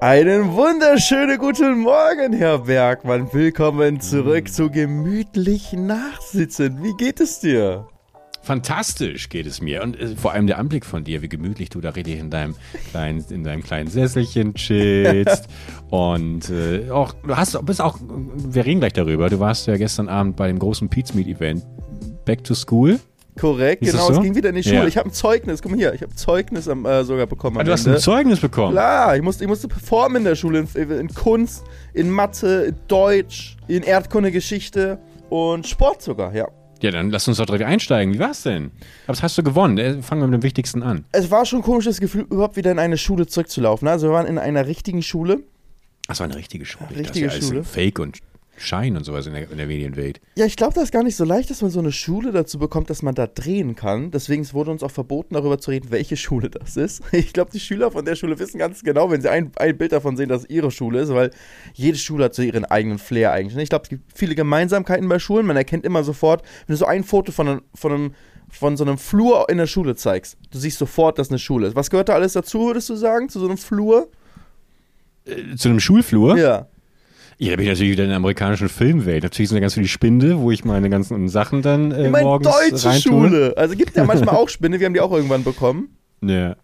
Einen wunderschönen guten Morgen, Herr Bergmann. Willkommen zurück zu gemütlich Nachsitzen. Wie geht es dir? Fantastisch geht es mir. Und äh, vor allem der Anblick von dir, wie gemütlich du da richtig in deinem kleinen, in deinem kleinen Sesselchen chillst. und äh, auch, du hast, bist auch, wir reden gleich darüber. Du warst ja gestern Abend bei dem großen Pizmeet Event Back to School. Korrekt, Ist genau. so? Es ging wieder in die Schule. Ja. Ich habe ein Zeugnis. Guck mal hier, ich habe ein Zeugnis am, äh, sogar bekommen. Ah, du hast Ende. ein Zeugnis bekommen. Klar, ich musste, ich musste performen in der Schule, in, in Kunst, in Mathe, in Deutsch, in Erdkunde, Geschichte und Sport sogar, ja. Ja, dann lass uns doch direkt einsteigen. Wie war's denn? Was hast du gewonnen? Äh, Fangen wir mit dem Wichtigsten an. Es war schon ein komisches Gefühl, überhaupt wieder in eine Schule zurückzulaufen. Also wir waren in einer richtigen Schule. Das war eine richtige Schule. Richtige das ist ja Schule. Fake und Schein und sowas in der, in der Medienwelt. Ja, ich glaube, das ist gar nicht so leicht, dass man so eine Schule dazu bekommt, dass man da drehen kann. Deswegen es wurde uns auch verboten, darüber zu reden, welche Schule das ist. Ich glaube, die Schüler von der Schule wissen ganz genau, wenn sie ein, ein Bild davon sehen, dass es ihre Schule ist, weil jede Schule hat so ihren eigenen Flair eigentlich. Ich glaube, es gibt viele Gemeinsamkeiten bei Schulen. Man erkennt immer sofort, wenn du so ein Foto von einem, von einem von so einem Flur in der Schule zeigst, du siehst sofort, dass eine Schule ist. Was gehört da alles dazu, würdest du sagen, zu so einem Flur? Äh, zu einem Schulflur? Ja. Ja, da bin ich natürlich wieder in der amerikanischen Filmwelt. Natürlich sind da ganz viele Spinde, wo ich meine ganzen Sachen dann äh, Ich meine, morgens deutsche reintue. Schule. Also gibt ja manchmal auch Spinne, wir haben die auch irgendwann bekommen. Ja.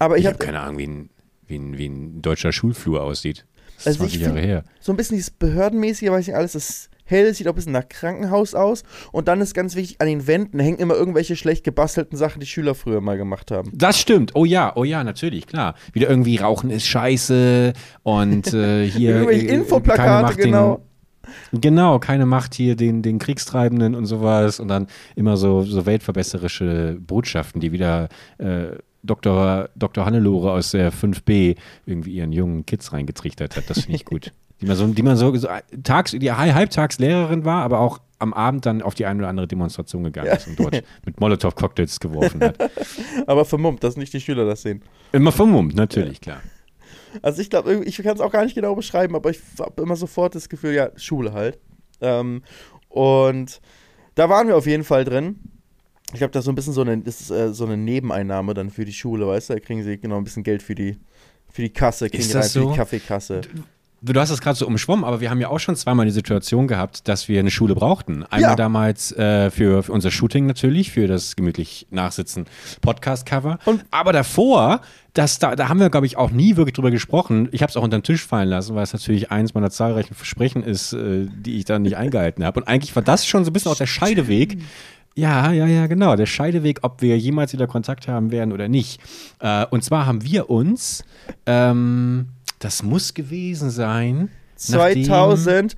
Aber Ich, ich habe habe keine Ahnung, wie ein, wie, ein, wie ein deutscher Schulflur aussieht. Das ist Also 20 ich Jahre find- her. so ein bisschen dieses Behördenmäßige, weiß nicht alles, das hell, sieht auch ein bisschen nach Krankenhaus aus. Und dann ist ganz wichtig, an den Wänden hängen immer irgendwelche schlecht gebastelten Sachen, die Schüler früher mal gemacht haben. Das stimmt. Oh ja, oh ja, natürlich, klar. Wieder irgendwie Rauchen ist scheiße und äh, hier. Irgendwelche äh, Infoplakate, genau. Den, genau, keine Macht hier den, den Kriegstreibenden und sowas. Und dann immer so, so weltverbesserische Botschaften, die wieder äh, Dr. Dr. Hannelore aus der 5b irgendwie ihren jungen Kids reingetrichtert hat. Das finde ich gut. Die man so, die man so, so tags, die Halbtagslehrerin war, aber auch am Abend dann auf die eine oder andere Demonstration gegangen Ja. ist und dort mit Molotow-Cocktails geworfen hat. Aber vermummt, dass nicht die Schüler das sehen. Immer vermummt, natürlich, klar. Also ich glaube, ich kann es auch gar nicht genau beschreiben, aber ich habe immer sofort das Gefühl, ja, Schule halt. Ähm, und da waren wir auf jeden Fall drin. Ich glaube, das ist so ein bisschen so eine, das ist, äh, so eine Nebeneinnahme dann für die Schule, weißt du? Da kriegen sie genau ein bisschen Geld für die, für die Kasse, kriegen Ist die rein das für so? die Kaffeekasse. Du hast das gerade so umschwommen, aber wir haben ja auch schon zweimal die Situation gehabt, dass wir eine Schule brauchten. Einmal Ja. damals äh, für, für unser Shooting natürlich, für das gemütlich Nachsitzen Podcast-Cover. Aber davor, das, da, da haben wir, glaube ich, auch nie wirklich drüber gesprochen. Ich habe es auch unter den Tisch fallen lassen, weil es natürlich eins meiner zahlreichen Versprechen ist, äh, die ich dann nicht eingehalten habe. Und eigentlich war das schon so ein bisschen auch der Scheideweg. Ja, ja, ja, genau. Der Scheideweg, ob wir jemals wieder Kontakt haben werden oder nicht. Äh, und zwar haben wir uns, ähm, das muss gewesen sein. nachdem- 2008,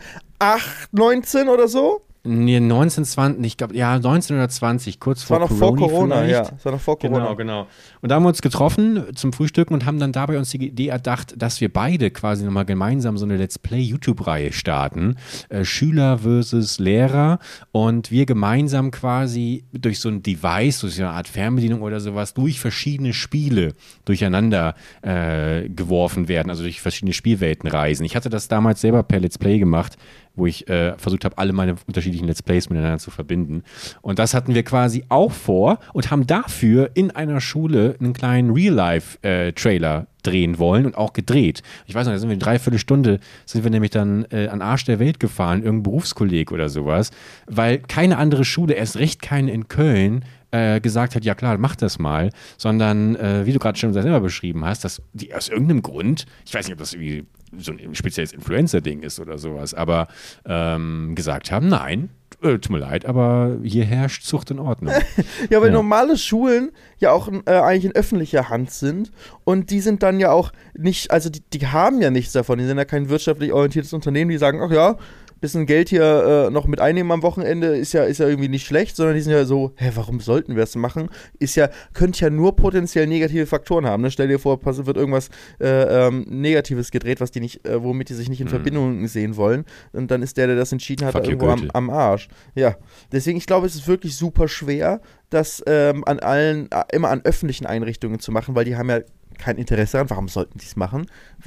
19 oder so? Nee, 1920, ich glaube, ja, 19 oder 20, kurz Das war vor noch vor Corona Corona, vielleicht. ja. Das war noch vor Corona. Genau, genau. Und da haben wir uns getroffen zum Frühstücken und haben dann dabei uns die Idee erdacht, dass wir beide quasi nochmal gemeinsam so eine Let's Play YouTube-Reihe starten. Äh, Schüler versus Lehrer und wir gemeinsam quasi durch so ein Device, durch so eine Art Fernbedienung oder sowas, durch verschiedene Spiele durcheinander äh, geworfen werden, also durch verschiedene Spielwelten reisen. Ich hatte das damals selber per Let's Play gemacht, wo ich äh, versucht habe, alle meine unterschiedlichen Let's Plays miteinander zu verbinden. Und das hatten wir quasi auch vor und haben dafür in einer Schule einen kleinen Real-Life-Trailer drehen wollen und auch gedreht. Ich weiß noch, da sind wir eine Dreiviertelstunde, sind wir nämlich dann äh, an Arsch der Welt gefahren, irgendein Berufskolleg oder sowas, weil keine andere Schule, erst recht keine in Köln, äh, gesagt hat, ja klar, mach das mal, sondern, äh, wie du gerade schon selber beschrieben hast, dass die aus irgendeinem Grund, ich weiß nicht, ob das irgendwie so ein spezielles Influencer-Ding ist oder sowas, aber ähm, gesagt haben, nein, äh, tut mir leid, aber hier herrscht Zucht und Ordnung. Ja, weil Ja. normale Schulen ja auch äh, eigentlich in öffentlicher Hand sind und die sind dann ja auch nicht, also die, die haben ja nichts davon, die sind ja kein wirtschaftlich orientiertes Unternehmen, die sagen, ach ja, bisschen Geld hier äh, noch mit einnehmen am Wochenende ist ja, ist ja irgendwie nicht schlecht, sondern die sind ja so, hä, warum sollten wir das machen? Ist ja, könnte ja nur potenziell negative Faktoren haben. Ne? Stell dir vor, wird irgendwas äh, ähm, Negatives gedreht, was die nicht, äh, womit die sich nicht in Verbindung sehen wollen. Und dann ist der, der das entschieden hat, irgendwo am, am Arsch. Ja. Deswegen, ich glaube, es ist wirklich super schwer, das ähm, an allen, äh, immer an öffentlichen Einrichtungen zu machen, weil die haben ja kein Interesse daran. Warum sollten die es machen?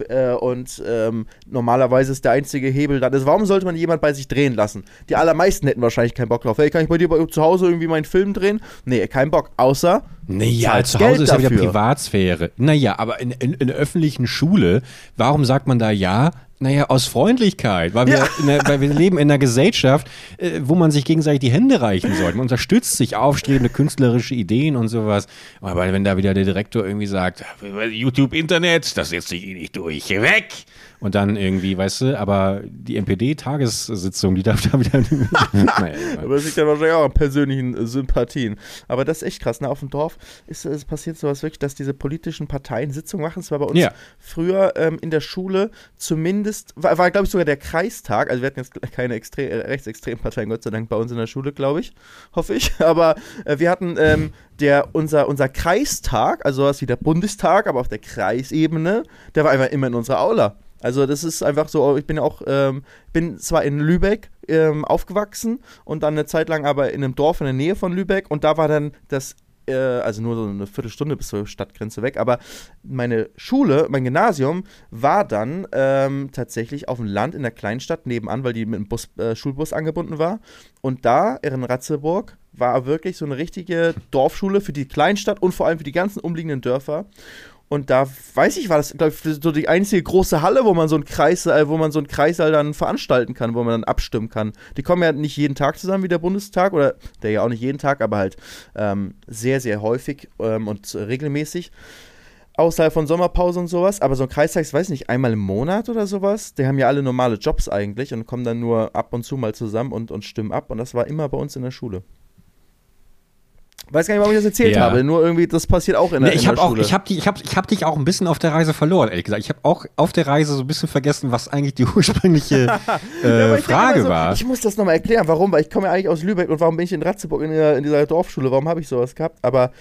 Äh, und ähm, normalerweise ist der einzige Hebel dann, ist, warum sollte man jemand bei sich drehen lassen? Die allermeisten hätten wahrscheinlich keinen Bock drauf. Hey, kann ich bei dir bei, zu Hause irgendwie meinen Film drehen? Nee, kein Bock. Außer. Naja, zu Hause ist ja wieder Privatsphäre. Naja, aber in, in, in der öffentlichen Schule, warum sagt man da ja? Naja, aus Freundlichkeit, weil wir, ja. der, weil wir leben in einer Gesellschaft, äh, wo man sich gegenseitig die Hände reichen sollte. Man unterstützt sich aufstrebende künstlerische Ideen und sowas. Aber wenn da wieder der Direktor irgendwie sagt, YouTube, Internet, das setzt sich eh nicht durch, weg! Und dann irgendwie, weißt du, aber die NPD-Tagessitzung, die darf da wieder. naja, aber das liegt ja wahrscheinlich auch an persönlichen Sympathien. Aber das ist echt krass. Ne? Auf dem Dorf ist es passiert sowas wirklich, dass diese politischen Parteien Sitzungen machen. Es war bei uns ja. früher ähm, in der Schule zumindest, war, war glaube ich sogar der Kreistag. Also wir hatten jetzt keine Extre äh, rechtsextremen Parteien, Gott sei Dank, bei uns in der Schule, glaube ich. Hoffe ich. Aber äh, wir hatten ähm, der, unser, unser Kreistag, also sowas wie der Bundestag, aber auf der Kreisebene, der war einfach immer in unserer Aula. Also das ist einfach so, ich bin auch, ähm, bin zwar in Lübeck ähm, aufgewachsen und dann eine Zeit lang aber in einem Dorf in der Nähe von Lübeck und da war dann das, äh, also nur so eine Viertelstunde bis zur Stadtgrenze weg, aber meine Schule, mein Gymnasium war dann ähm, tatsächlich auf dem Land in der Kleinstadt nebenan, weil die mit dem Bus, äh, Schulbus angebunden war. Und da in Ratzeburg war wirklich so eine richtige Dorfschule für die Kleinstadt und vor allem für die ganzen umliegenden Dörfer und da weiß ich, war das, glaube ich, so die einzige große Halle, wo man so einen Kreis, äh, wo man so einen Kreissaal dann veranstalten kann, wo man dann abstimmen kann. Die kommen ja nicht jeden Tag zusammen wie der Bundestag, oder der ja auch nicht jeden Tag, aber halt ähm, sehr, sehr häufig ähm, und regelmäßig. Außerhalb von Sommerpause und sowas. Aber so ein Kreistag, ich weiß nicht, einmal im Monat oder sowas. Die haben ja alle normale Jobs eigentlich und kommen dann nur ab und zu mal zusammen und, und stimmen ab. Und das war immer bei uns in der Schule. Weiß gar nicht, warum ich das erzählt ja. habe. Nur irgendwie, das passiert auch in der, nee, ich in der auch, Schule. Ich habe ich hab, ich hab dich auch ein bisschen auf der Reise verloren, ehrlich gesagt. Ich habe auch auf der Reise so ein bisschen vergessen, was eigentlich die ursprüngliche äh, ja, Frage so, war. Ich muss das nochmal erklären, warum, weil ich komme ja eigentlich aus Lübeck und warum bin ich in Ratzeburg in, der, in dieser Dorfschule? Warum habe ich sowas gehabt? Aber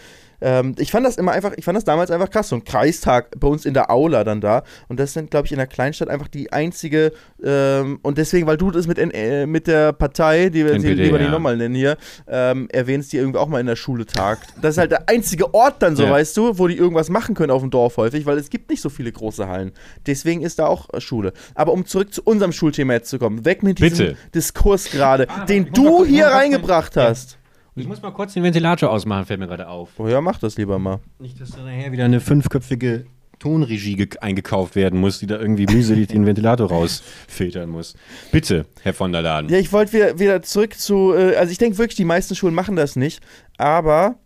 ähm, ich fand das immer einfach, ich fand das damals einfach krass. So ein Kreistag bei uns in der Aula dann da. Und das sind, glaube ich, in der Kleinstadt einfach die einzige, ähm, und deswegen, weil du das mit, äh, mit der Partei, die wir lieber ja. nicht nochmal nennen hier, ähm, erwähnst, die irgendwie auch mal in der Schule tagt. Das ist halt der einzige Ort dann so, ja. weißt du, wo die irgendwas machen können auf dem Dorf häufig, weil es gibt nicht so viele große Hallen. Deswegen ist da auch Schule. Aber um zurück zu unserem Schulthema jetzt zu kommen, weg mit diesem Bitte. Diskurs gerade, ah, den du hier reingebracht hast. Ich muss mal kurz den Ventilator ausmachen, fällt mir gerade auf. Oh ja, mach das lieber mal. Nicht, dass da nachher wieder eine fünfköpfige Tonregie eingekauft werden muss, die da irgendwie mühselig den Ventilator rausfiltern muss. Bitte, Herr von der Laden. Ja, ich wollte wieder, wieder zurück zu, äh, also ich denke wirklich, die meisten Schulen machen das nicht, aber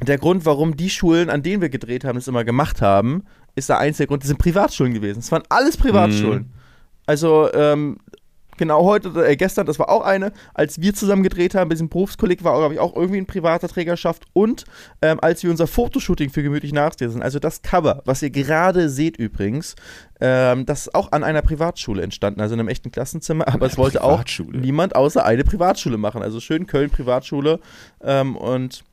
der Grund, warum die Schulen, an denen wir gedreht haben, das immer gemacht haben, ist der einzige Grund, das sind Privatschulen gewesen. Es waren alles Privatschulen. Mm. Also, ähm, genau heute, äh, gestern, das war auch eine, als wir zusammen gedreht haben, mit diesem Berufskolleg war, glaube ich, auch irgendwie in privater Trägerschaft. Und ähm, als wir unser Fotoshooting für gemütlich nachlesen, also das Cover, was ihr gerade seht übrigens, ähm, das ist auch an einer Privatschule entstanden, also in einem echten Klassenzimmer, aber es wollte auch niemand außer eine Privatschule machen, also schön Köln Privatschule ähm, und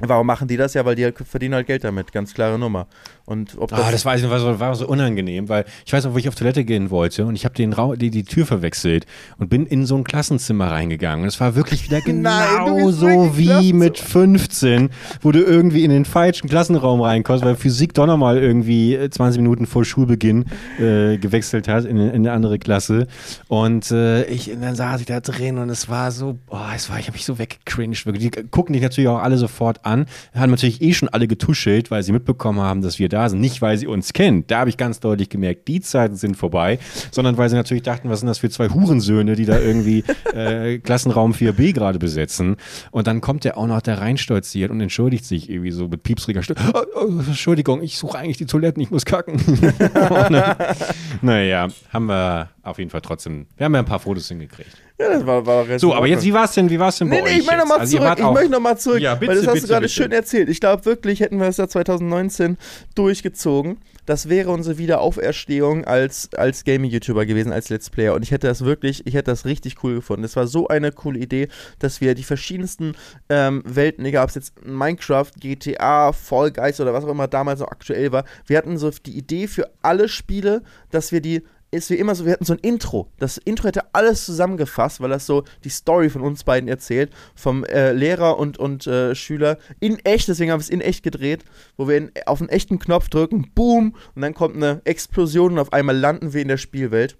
Warum machen die das ja? Weil die verdienen halt Geld damit, ganz klare Nummer. Und ob das, ah, das weiß ich nicht, war so, war so unangenehm, weil ich weiß noch, wo ich auf Toilette gehen wollte und ich habe den die, die Tür verwechselt und bin in so ein Klassenzimmer reingegangen. Und es war wirklich wieder genau so wie mit 15, wo du irgendwie in den falschen Klassenraum reinkommst, weil Physik doch nochmal irgendwie 20 äh, Minuten vor Schulbeginn äh, gewechselt hat in, in, eine andere Klasse. Und äh, ich, und dann saß ich da drin und es war so, boah, es war, ich habe mich so weggecringed. Die gucken dich natürlich auch alle sofort an. Haben natürlich eh schon alle getuschelt, weil sie mitbekommen haben, dass wir da sind. Nicht, weil sie uns kennen. Da habe ich ganz deutlich gemerkt, die Zeiten sind vorbei, sondern weil sie natürlich dachten, was sind das für zwei Hurensöhne, die da irgendwie äh, Klassenraum 4b gerade besetzen. Und dann kommt der auch noch da reinstolziert und entschuldigt sich irgendwie so mit piepsriger Stimme. Oh, oh, Entschuldigung, ich suche eigentlich die Toiletten, ich muss kacken. naja, haben wir auf jeden Fall trotzdem, wir haben ja ein paar Fotos hingekriegt. Ja, das war, war So, aber jetzt, wie war es denn, wie war es denn bei nee, nee, ich meine nochmal also zurück, ich möchte nochmal zurück, ja, bitte, weil das hast bitte, du gerade schön erzählt. Ich glaube wirklich, hätten wir es ja 2019 durchgezogen, das wäre unsere Wiederauferstehung als, als Gaming-YouTuber gewesen, als Let's Player. Und ich hätte das wirklich, ich hätte das richtig cool gefunden. Das war so eine coole Idee, dass wir die verschiedensten ähm, Welten, egal ob es jetzt Minecraft, GTA, Fall Guys oder was auch immer damals noch aktuell war, wir hatten so die Idee für alle Spiele, dass wir die ist wie immer so, wir hatten so ein Intro. Das Intro hätte alles zusammengefasst, weil das so die Story von uns beiden erzählt, vom äh, Lehrer und, und äh, Schüler in echt, deswegen haben wir es in echt gedreht, wo wir in, auf einen echten Knopf drücken, boom, und dann kommt eine Explosion und auf einmal landen wir in der Spielwelt.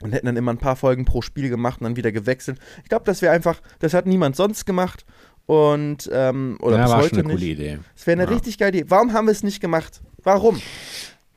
Und hätten dann immer ein paar Folgen pro Spiel gemacht und dann wieder gewechselt. Ich glaube, das wäre einfach, das hat niemand sonst gemacht. Und, ähm, oder Ja, bis war heute schon eine nicht. coole Idee. Das wäre eine Ja. richtig geile Idee. Warum haben wir es nicht gemacht? Warum?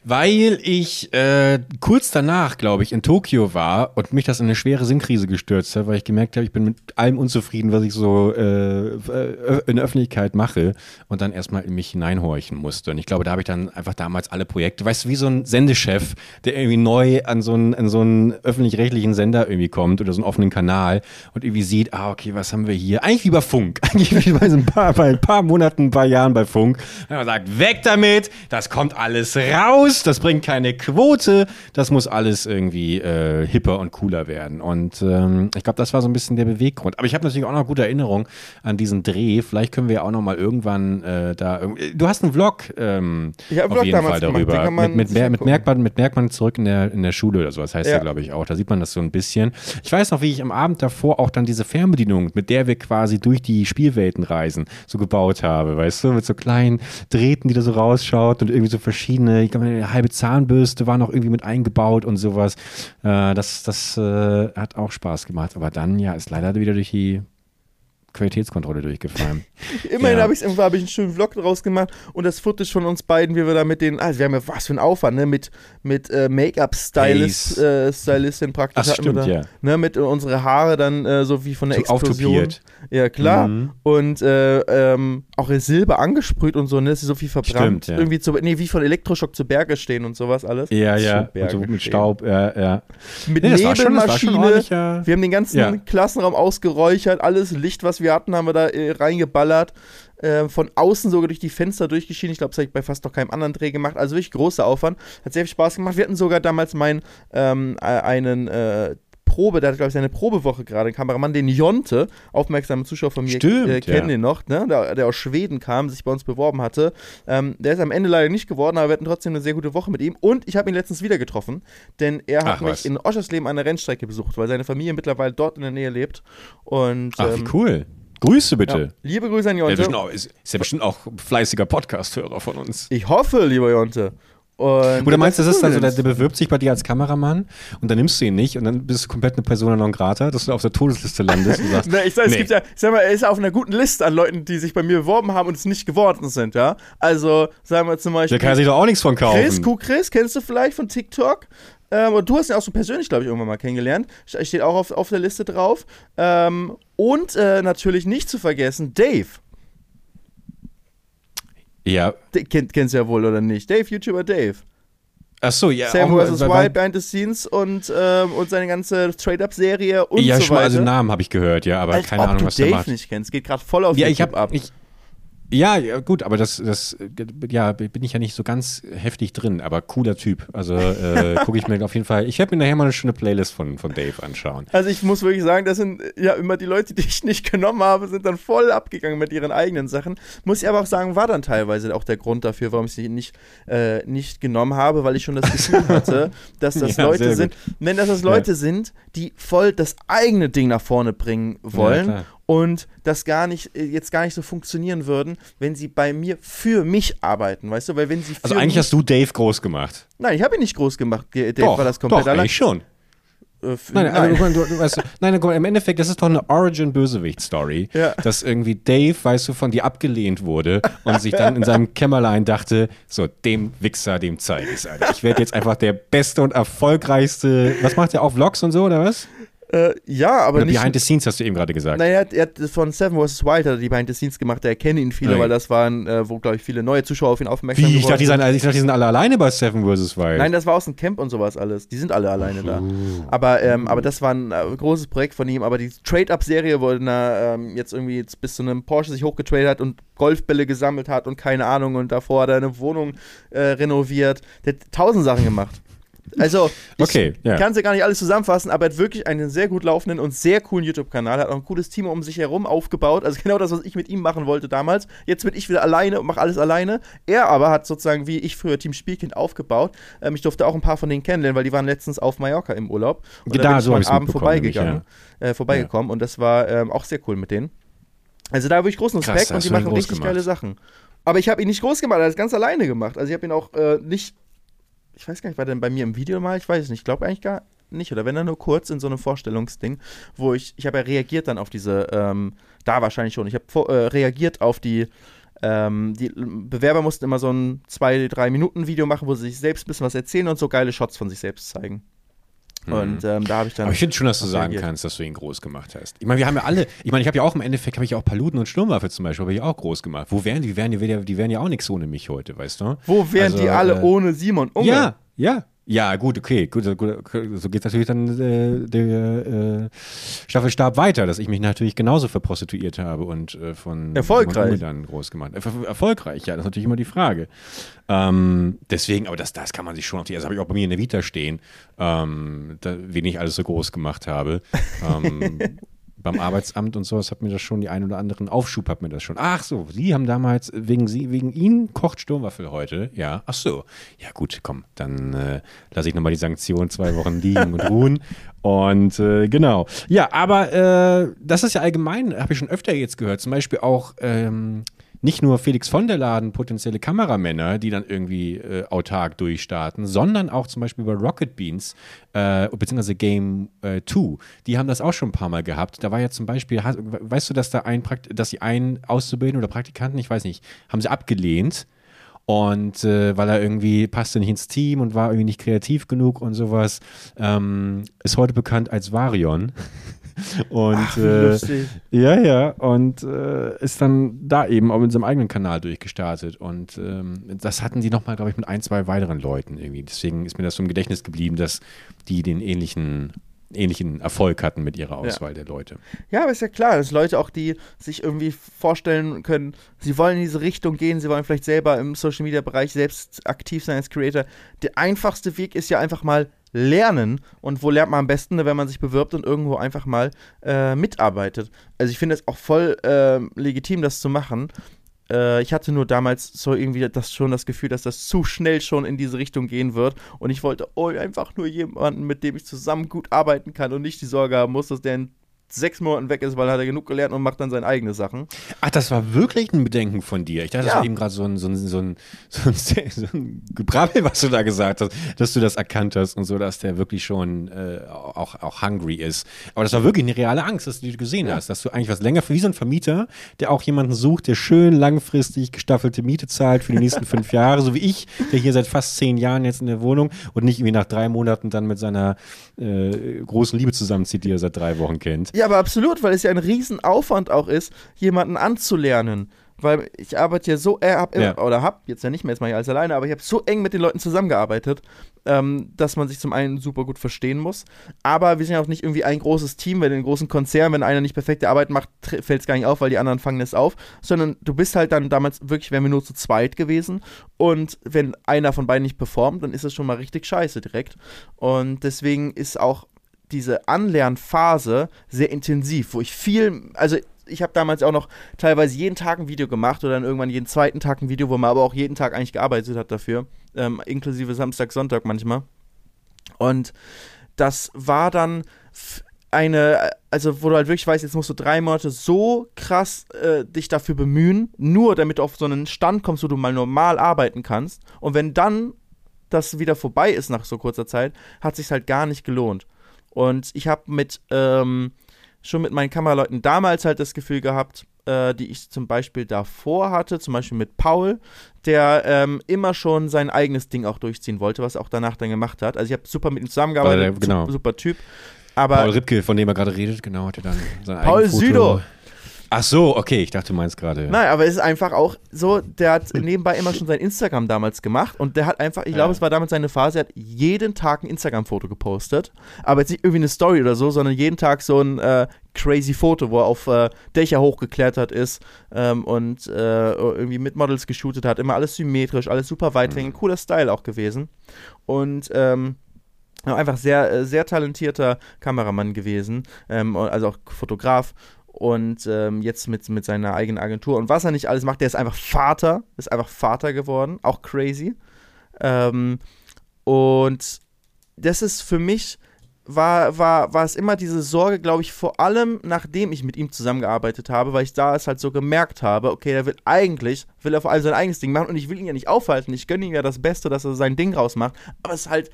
Weil ich äh, kurz danach, glaube ich, in Tokio war und mich das in eine schwere Sinnkrise gestürzt hat, weil ich gemerkt habe, ich bin mit allem unzufrieden, was ich so äh, äh, in der Öffentlichkeit mache und dann erstmal in mich hineinhorchen musste. Und ich glaube, da habe ich dann einfach damals alle Projekte, weißt du, wie so ein Sendechef, der irgendwie neu an so einen, so einen öffentlich-rechtlichen Sender irgendwie kommt oder so einen offenen Kanal und irgendwie sieht, ah, okay, was haben wir hier? Eigentlich wie bei Funk. Eigentlich wie bei so ein paar, bei ein paar Monaten, ein paar Jahren bei Funk. Und man sagt, weg damit, das kommt alles raus, das bringt keine Quote, das muss alles irgendwie äh, hipper und cooler werden. Und ähm, ich glaube, das war so ein bisschen der Beweggrund. Aber ich habe natürlich auch noch gute Erinnerungen an diesen Dreh. Vielleicht können wir ja auch noch mal irgendwann äh, da. Du hast einen Vlog, ähm, Ich auf Vlog jeden damals Fall darüber. mit, mit, Mer- mit. Merkmann, mit Merkmann zurück in der, in der Schule oder so. Das heißt ja, Ja. glaube ich, auch. Da sieht man das so ein bisschen. Ich weiß noch, wie ich am Abend davor auch dann diese Fernbedienung, mit der wir quasi durch die Spielwelten reisen, so gebaut habe, weißt du, mit so kleinen Drähten, die da so rausschaut und irgendwie so verschiedene, ich glaube, eine halbe Zahnbürste war noch irgendwie mit eingebaut und sowas. Äh, das das äh, hat auch Spaß gemacht. Aber dann, ja, ist leider wieder durch die Qualitätskontrolle durchgefallen. Immerhin Ja. habe ich hab ich einen schönen Vlog draus gemacht und das Footage von uns beiden, wie wir da mit den, also wir haben ja was für ein Aufwand, ne, mit, mit äh, Make-up-Stylist, äh, Stylistin praktisch. Ach, wir stimmt, da, ja. Ne, mit äh, unsere Haare dann äh, so wie von der So Explosion. auftopiert. Ja, klar. Mhm. Und äh, ähm, auch Silber angesprüht und so, ne, sie so viel verbrannt. Stimmt, ja. Irgendwie zu, nee, wie von Elektroschock zu Berge stehen und sowas alles. Ja, ja. So mit. Staub, ja, ja. Mit Nee, schon- schon Nebelmaschine. ordentlicher- wir haben den ganzen. Klassenraum ausgeräuchert, alles Licht, was wir hatten, haben wir da äh, reingeballert. Äh, von außen sogar durch die Fenster durchgeschienen. Ich glaube, das habe ich bei fast noch keinem anderen Dreh gemacht. Also wirklich großer Aufwand. Hat sehr viel Spaß gemacht. Wir hatten sogar damals meinen ähm, äh, einen äh, Probe, der hat, glaube ich, seine Probewoche gerade, ein Kameramann, den Jonte, aufmerksame Zuschauer von mir Stimmt, äh, kennen ja. den noch, ne? der, der aus Schweden kam, sich bei uns beworben hatte. Ähm, der ist am Ende leider nicht geworden, aber wir hatten trotzdem eine sehr gute Woche mit ihm. Und ich habe ihn letztens wieder getroffen, denn er hat Ach, mich was. in Oschersleben an der Rennstrecke besucht, weil seine Familie mittlerweile dort in der Nähe lebt. Und Ach, wie ähm, cool. Grüße bitte. ja, liebe Grüße an Jonte. auch, ist, ist ja bestimmt auch fleißiger Podcast-Hörer von uns. ich hoffe, lieber Jonte. Und Oder meinst du, das ist dann so, der, der bewirbt sich bei dir als Kameramann und dann nimmst du ihn nicht und dann bist du komplett eine Persona non grata, dass du auf der Todesliste landest und sagst, Ne, ich sag, es nee. gibt ja, ich sag mal, er ist auf einer guten Liste an Leuten, die sich bei mir beworben haben und es nicht geworden sind, ja. Also, sagen wir zum Beispiel. der kann sich doch auch nichts von kaufen. Chris, Ku Chris, kennst du vielleicht von TikTok? Ähm, und du hast ihn auch so persönlich, glaube ich, irgendwann mal kennengelernt. Ste- Steht auch auf, auf der Liste drauf. Ähm, und äh, natürlich nicht zu vergessen, Dave. Ja, kennt, kennst du ja wohl oder nicht? Dave, YouTuber Dave. ach so, ja. Sam vs. Wild Behind the Scenes und, ähm, und seine ganze Trade-Up-Serie und ja, so schon mal, also weiter. Namen habe ich gehört, ja, aber Als keine Ahnung, du was der Dave macht. nicht kennst. Geht gerade voll auf Ja, YouTube ich habe ab. ich, ja, ja, gut, aber das, das, ja, bin ich ja nicht so ganz heftig drin, aber cooler Typ. Also äh, gucke ich mir auf jeden Fall. Ich werde mir nachher mal eine schöne Playlist von, von Dave anschauen. Also ich muss wirklich sagen, das sind ja immer die Leute, die ich nicht genommen habe, sind dann voll abgegangen mit ihren eigenen Sachen. Muss ich aber auch sagen, war dann teilweise auch der Grund dafür, warum ich sie nicht, äh, nicht genommen habe, weil ich schon das Gefühl hatte, dass das Ja, Leute sind, wenn das, das Leute sind, die voll das eigene Ding nach vorne bringen wollen. Und das gar nicht, äh, jetzt gar nicht so funktionieren würden, wenn sie bei mir für mich arbeiten, weißt du? Weil wenn sie für Also eigentlich hast du Dave groß gemacht. Nein, ich habe ihn nicht groß gemacht. Dave doch, war das komplett doch, allein. eigentlich schon. Äh, f- Nein, aber du, du, weißt, du, nein, guck mal, im Endeffekt, das ist doch eine Origin-Bösewicht-Story, Ja. dass irgendwie Dave, weißt du, von dir abgelehnt wurde und sich dann in seinem Kämmerlein dachte, so, dem Wichser, dem zeige ich's, Alter. Ich werde jetzt einfach der beste und erfolgreichste, was macht der auch, Vlogs und so, oder was? Äh, ja, aber Oder nicht. Behind the Scenes hast du eben gerade gesagt. Naja, er hat, er hat von Seven vs. Wild hat er die Behind the Scenes gemacht, der kennen ihn viele, Okay. weil das waren, äh, wo, glaube ich, viele neue Zuschauer auf ihn aufmerksam Wie? Ich geworden dachte, die sind. ich dachte, die sind alle alleine bei Seven vs. Wild. Nein, das war aus dem Camp und sowas alles. Die sind alle alleine da. Aber, ähm, aber das war ein äh, großes Projekt von ihm. Aber die Trade-Up-Serie, wo er ähm, jetzt irgendwie jetzt bis zu einem Porsche sich hochgetradet hat und Golfbälle gesammelt hat und keine Ahnung und davor hat er eine Wohnung äh, renoviert. Der hat tausend Sachen gemacht. Also, ich Okay, ja. kann sie gar nicht alles zusammenfassen, aber er hat wirklich einen sehr gut laufenden und sehr coolen YouTube-Kanal. Hat auch ein cooles Team um sich herum aufgebaut. Also genau das, was ich mit ihm machen wollte damals. Jetzt bin ich wieder alleine und mache alles alleine. Er aber hat sozusagen wie ich früher Team Spielkind aufgebaut. Ähm, ich durfte auch ein paar von denen kennenlernen, weil die waren letztens auf Mallorca im Urlaub. Und Da, da bin ich so ich's Abend vorbeigegangen, äh, vorbeigekommen und das war ähm, auch sehr cool mit denen. Also da habe ich großen Krass, Respekt hast und die machen richtig gemacht. geile Sachen. Aber ich habe ihn nicht groß gemacht, er hat es ganz alleine gemacht. Also ich habe ihn auch äh, nicht, ich weiß gar nicht, war denn bei mir im Video mal? Ich weiß es nicht, ich glaube eigentlich gar nicht. Oder wenn er nur kurz in so einem Vorstellungsding, wo ich, ich habe ja reagiert dann auf diese, ähm, da wahrscheinlich schon, ich habe äh, reagiert auf die, ähm, die Bewerber mussten immer so ein zwei, drei Minuten Video machen, wo sie sich selbst ein bisschen was erzählen und so geile Shots von sich selbst zeigen. Und ähm, da habe ich dann. Mhm. Aber ich finde schon, dass du sagen reagiert. kannst, dass du ihn groß gemacht hast. Ich meine, wir haben ja alle, ich meine, ich habe ja auch im Endeffekt, habe ich auch Paluten und Sturmwaffe zum Beispiel, habe ich auch groß gemacht. Wo wären die? Die wären, wären- die wären ja auch nichts ohne mich heute, weißt du? Wo wären Also, die alle äh, ohne Simon Unge? Ja, ja. Ja, gut, okay. Gut, so- gut, so geht natürlich dann äh, der äh, Staffelstab weiter, dass ich mich natürlich genauso verprostituiert habe und äh, von Erfolgreich. dann groß gemacht. Äh, erfolgreich, ja, das ist natürlich immer die Frage. Ähm, deswegen, aber das, das kann man sich schon auf die, das habe ich auch bei mir in der Vita stehen, ähm, da, wen ich alles so groß gemacht habe. Ähm, beim Arbeitsamt und sowas hat mir das schon die ein oder anderen Aufschub hat mir das schon. Ach so, Sie haben damals wegen Sie wegen Ihnen kocht Sturmwaffel heute. Ja, ach so. Ja gut, komm, dann äh, lasse ich nochmal die Sanktion zwei Wochen liegen und ruhen. Und äh, genau. Ja, aber äh, das ist ja allgemein, habe ich schon öfter jetzt gehört. Zum Beispiel auch ähm, nicht nur Felix von der Laden, potenzielle Kameramänner, die dann irgendwie äh, autark durchstarten, sondern auch zum Beispiel bei Rocket Beans, äh, beziehungsweise Game 2, die haben das auch schon ein paar Mal gehabt. Da war ja zum Beispiel, weißt du, dass da ein Prakt dass sie einen Auszubildenden oder Praktikanten, ich weiß nicht, haben sie abgelehnt. Und äh, weil er irgendwie passte nicht ins Team und war irgendwie nicht kreativ genug und sowas, ähm, ist heute bekannt als Varion. Und Ach, äh, ja, ja, und äh, ist dann da eben auch mit seinem eigenen Kanal durchgestartet. Und ähm, das hatten die nochmal, glaube ich, mit ein, zwei weiteren Leuten irgendwie. Deswegen ist mir das so im Gedächtnis geblieben, dass die den ähnlichen, ähnlichen Erfolg hatten mit ihrer Auswahl der Leute. Ja, aber ist ja klar, dass Leute auch, die sich irgendwie vorstellen können, sie wollen in diese Richtung gehen, sie wollen vielleicht selber im Social Media Bereich selbst aktiv sein als Creator. Der einfachste Weg ist ja einfach mal lernen. Und wo lernt man am besten, wenn man sich bewirbt und irgendwo einfach mal äh, mitarbeitet. Also ich finde es auch voll äh, legitim, das zu machen. Äh, ich hatte nur damals so irgendwie das schon das Gefühl, dass das zu schnell schon in diese Richtung gehen wird. Und ich wollte oh, einfach nur jemanden, mit dem ich zusammen gut arbeiten kann und nicht die Sorge haben muss, dass der in sechs Monaten weg ist, weil er hat er genug gelernt und macht dann seine eigene Sachen. Ach, das war wirklich ein Bedenken von dir. Ich dachte, das Ja. war eben gerade so ein, so, ein, so, ein, so, ein, so ein Gebrabbel, was du da gesagt hast, dass du das erkannt hast und so, dass der wirklich schon äh, auch, auch hungry ist. Aber das war wirklich eine reale Angst, dass du die gesehen hast, dass du eigentlich was länger, wie so ein Vermieter, der auch jemanden sucht, der schön langfristig gestaffelte Miete zahlt für die nächsten fünf Jahre, so wie ich, der hier seit fast zehn Jahren jetzt in der Wohnung und nicht irgendwie nach drei Monaten dann mit seiner äh, großen Liebe zusammenzieht, die er seit drei Wochen kennt. Ja, aber absolut, weil es ja ein Riesenaufwand auch ist, jemanden anzulernen. Weil ich arbeite ja so, äh, hab immer, Ja. oder hab, jetzt ja nicht mehr, jetzt mache ich alles alleine, aber ich habe so eng mit den Leuten zusammengearbeitet, ähm, dass man sich zum einen super gut verstehen muss. Aber wir sind ja auch nicht irgendwie ein großes Team, weil in den großen Konzernen, wenn einer nicht perfekte Arbeit macht, fällt es gar nicht auf, weil die anderen fangen es auf. Sondern du bist halt dann damals wirklich, wären wir nur zu zweit gewesen. Und wenn einer von beiden nicht performt, dann ist es schon mal richtig scheiße direkt. Und deswegen ist auch diese Anlernphase sehr intensiv, wo ich viel, also ich habe damals auch noch teilweise jeden Tag ein Video gemacht oder dann irgendwann jeden zweiten Tag ein Video, wo man aber auch jeden Tag eigentlich gearbeitet hat dafür, ähm, inklusive Samstag, Sonntag manchmal. Und das war dann eine, also wo du halt wirklich weißt, jetzt musst du drei Monate so krass äh, dich dafür bemühen, nur damit du auf so einen Stand kommst, wo du mal normal arbeiten kannst. Und wenn dann das wieder vorbei ist nach so kurzer Zeit, hat sich halt gar nicht gelohnt. Und ich habe mit ähm, schon mit meinen Kameraleuten damals halt das Gefühl gehabt, äh, die ich zum Beispiel davor hatte, zum Beispiel mit Paul, der ähm, immer schon sein eigenes Ding auch durchziehen wollte, was er auch danach dann gemacht hat. Also ich habe super mit ihm zusammengearbeitet, der- genau. super, Typ. Aber Paul Ripke, von dem er gerade redet, genau, hatte dann sein Paul eigenes Foto. Südow. Ach so, okay, ich dachte, du meinst gerade. Nein, aber es ist einfach auch so, der hat nebenbei immer schon sein Instagram damals gemacht und der hat einfach, ich glaube, Ja. es war damals seine Phase, er hat jeden Tag ein Instagram-Foto gepostet, aber jetzt nicht irgendwie eine Story oder so, sondern jeden Tag so ein äh, crazy Foto, wo er auf äh, Dächer hochgeklettert ist ähm, und äh, irgendwie mit Models geshootet hat, immer alles symmetrisch, alles super weithängend, cooler Style auch gewesen und ähm, Einfach sehr, äh, sehr talentierter Kameramann gewesen, ähm, also auch Fotograf und ähm, jetzt mit, mit seiner eigenen Agentur. Und was er nicht alles macht, der ist einfach Vater, ist einfach Vater geworden, auch crazy. Ähm, und das ist für mich, war, war, war es immer diese Sorge, glaube ich, vor allem nachdem ich mit ihm zusammengearbeitet habe, weil ich da es halt so gemerkt habe, okay, der will eigentlich, will er vor allem sein eigenes Ding machen und ich will ihn ja nicht aufhalten, ich gönne ihm ja das Beste, dass er sein Ding rausmacht, aber es ist halt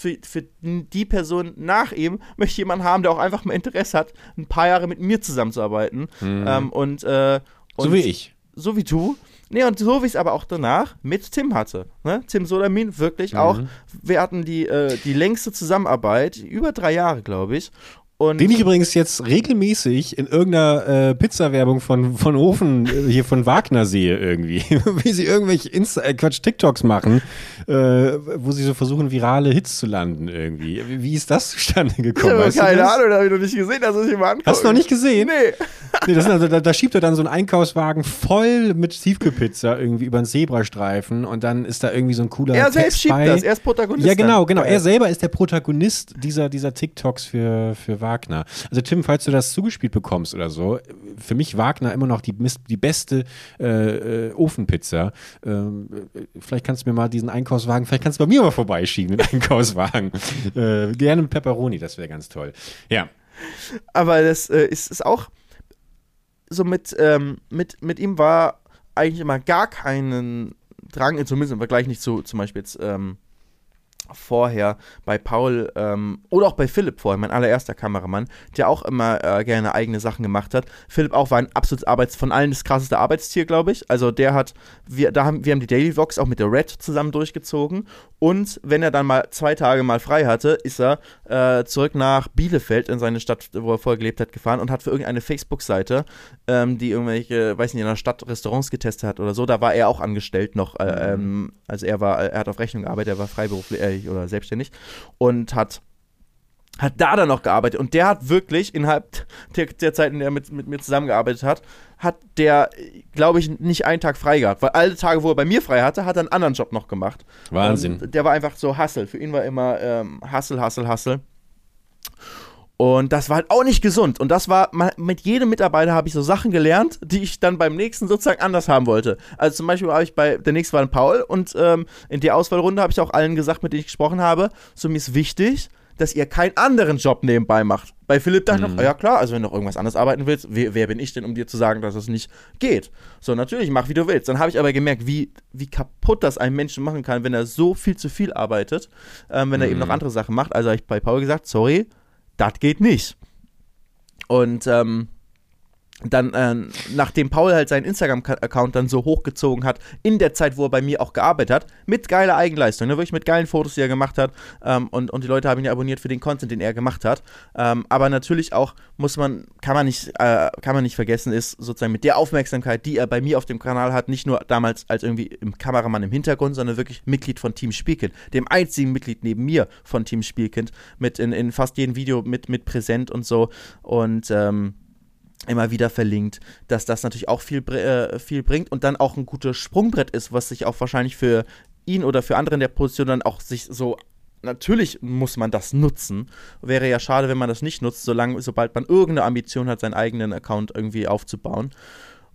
für, für die Person nach ihm möchte ich jemanden haben, der auch einfach mal Interesse hat, ein paar Jahre mit mir zusammenzuarbeiten. Mhm. Ähm, und, äh, und, so wie ich. So wie du. Nee, und so wie ich es aber auch danach mit Tim hatte. Ne? Tim Solamin, wirklich mhm. auch. Wir hatten die, äh, die längste Zusammenarbeit, über drei Jahre, glaube ich. Und Den ich übrigens jetzt regelmäßig in irgendeiner äh, Pizza-Werbung von, von Ofen äh, hier von Wagner sehe irgendwie. Wie sie irgendwelche Insta äh, Quatsch, TikToks machen, äh, wo sie so versuchen, virale Hits zu landen irgendwie. Wie, wie ist das zustande gekommen? Ich habe keine Ahnung, da habe ich noch nicht gesehen, dass ich mal angucke. Hast du noch nicht gesehen? Nee. nee das also, da, da, schiebt er dann so einen Einkaufswagen voll mit Tiefkühlpizza irgendwie über den Zebrastreifen und dann ist da irgendwie so ein cooler Er selbst Text schiebt bei. das, er ist Protagonist. Ja, genau, genau. Er selber ist der Protagonist dieser, dieser TikToks für, für Wagner. Wagner. Also Tim, falls du das zugespielt bekommst oder so, für mich Wagner immer noch die, die beste äh, äh, Ofenpizza. Ähm, vielleicht kannst du mir mal diesen Einkaufswagen, vielleicht kannst du bei mir mal vorbeischieben mit Einkaufswagen. äh, gerne mit Pepperoni, das wäre ganz toll. Ja. Aber das äh, ist, ist auch so mit, ähm, mit, mit ihm war eigentlich immer gar keinen Drang, zumindest im Vergleich nicht zu zum Beispiel jetzt ähm, vorher bei Paul ähm, oder auch bei Philipp vorher, mein allererster Kameramann, der auch immer äh, gerne eigene Sachen gemacht hat. Philipp auch war ein absolutes Arbeits, von allen das krasseste Arbeitstier, glaube ich. Also der hat, wir, da haben, wir haben die Daily Vlogs auch mit der Red zusammen durchgezogen und wenn er dann mal zwei Tage mal frei hatte, ist er äh, zurück nach Bielefeld in seine Stadt, wo er vorher gelebt hat, gefahren und hat für irgendeine Facebook-Seite, ähm, die irgendwelche, weiß nicht, in der Stadt Restaurants getestet hat oder so, da war er auch angestellt noch, äh, mhm. ähm, also er war, er hat auf Rechnung gearbeitet, er war freiberuflich, äh, oder selbstständig und hat hat da dann noch gearbeitet und der hat wirklich innerhalb der, der Zeit, in der er mit, mit mir zusammengearbeitet hat, hat der, glaube ich, nicht einen Tag frei gehabt, weil alle Tage, wo er bei mir frei hatte, hat er einen anderen Job noch gemacht. Wahnsinn. Und der war einfach so Hassel. Für ihn war immer ähm, Hassel, Hassel, Hassel. Und das war halt auch nicht gesund. Und das war, mit jedem Mitarbeiter habe ich so Sachen gelernt, die ich dann beim nächsten sozusagen anders haben wollte. Also zum Beispiel habe ich bei, der nächste war ein Paul und ähm, in der Auswahlrunde habe ich auch allen gesagt, mit denen ich gesprochen habe, so mir ist wichtig, dass ihr keinen anderen Job nebenbei macht. Bei Philipp dachte ich mhm. noch, ja klar, also wenn du noch irgendwas anderes arbeiten willst, wer, wer, bin ich denn, um dir zu sagen, dass es nicht geht? So, natürlich, mach wie du willst. Dann habe ich aber gemerkt, wie, wie kaputt das einen Menschen machen kann, wenn er so viel zu viel arbeitet, ähm, wenn er eben noch mhm. andere Sachen macht. Also habe ich bei Paul gesagt, sorry, das geht nicht. Und ähm, dann, äh, nachdem Paul halt seinen Instagram-Account dann so hochgezogen hat, in der Zeit, wo er bei mir auch gearbeitet hat, mit geiler Eigenleistung, ne, wirklich mit geilen Fotos, die er gemacht hat. Ähm, und, und die Leute haben ihn ja abonniert für den Content, den er gemacht hat. Ähm, aber natürlich auch muss man, kann man nicht, äh, kann man nicht vergessen, ist sozusagen mit der Aufmerksamkeit, die er bei mir auf dem Kanal hat, nicht nur damals als irgendwie im Kameramann im Hintergrund, sondern wirklich Mitglied von Team Spielkind, dem einzigen Mitglied neben mir von Team Spielkind, mit in, in fast jedem Video mit, mit präsent und so. Und ähm, immer wieder verlinkt, dass das natürlich auch viel, äh, viel bringt und dann auch ein gutes Sprungbrett ist, was sich auch wahrscheinlich für ihn oder für andere in der Position dann auch sich so natürlich muss man das nutzen. Wäre ja schade, wenn man das nicht nutzt, solange, sobald man irgendeine Ambition hat, seinen eigenen Account irgendwie aufzubauen.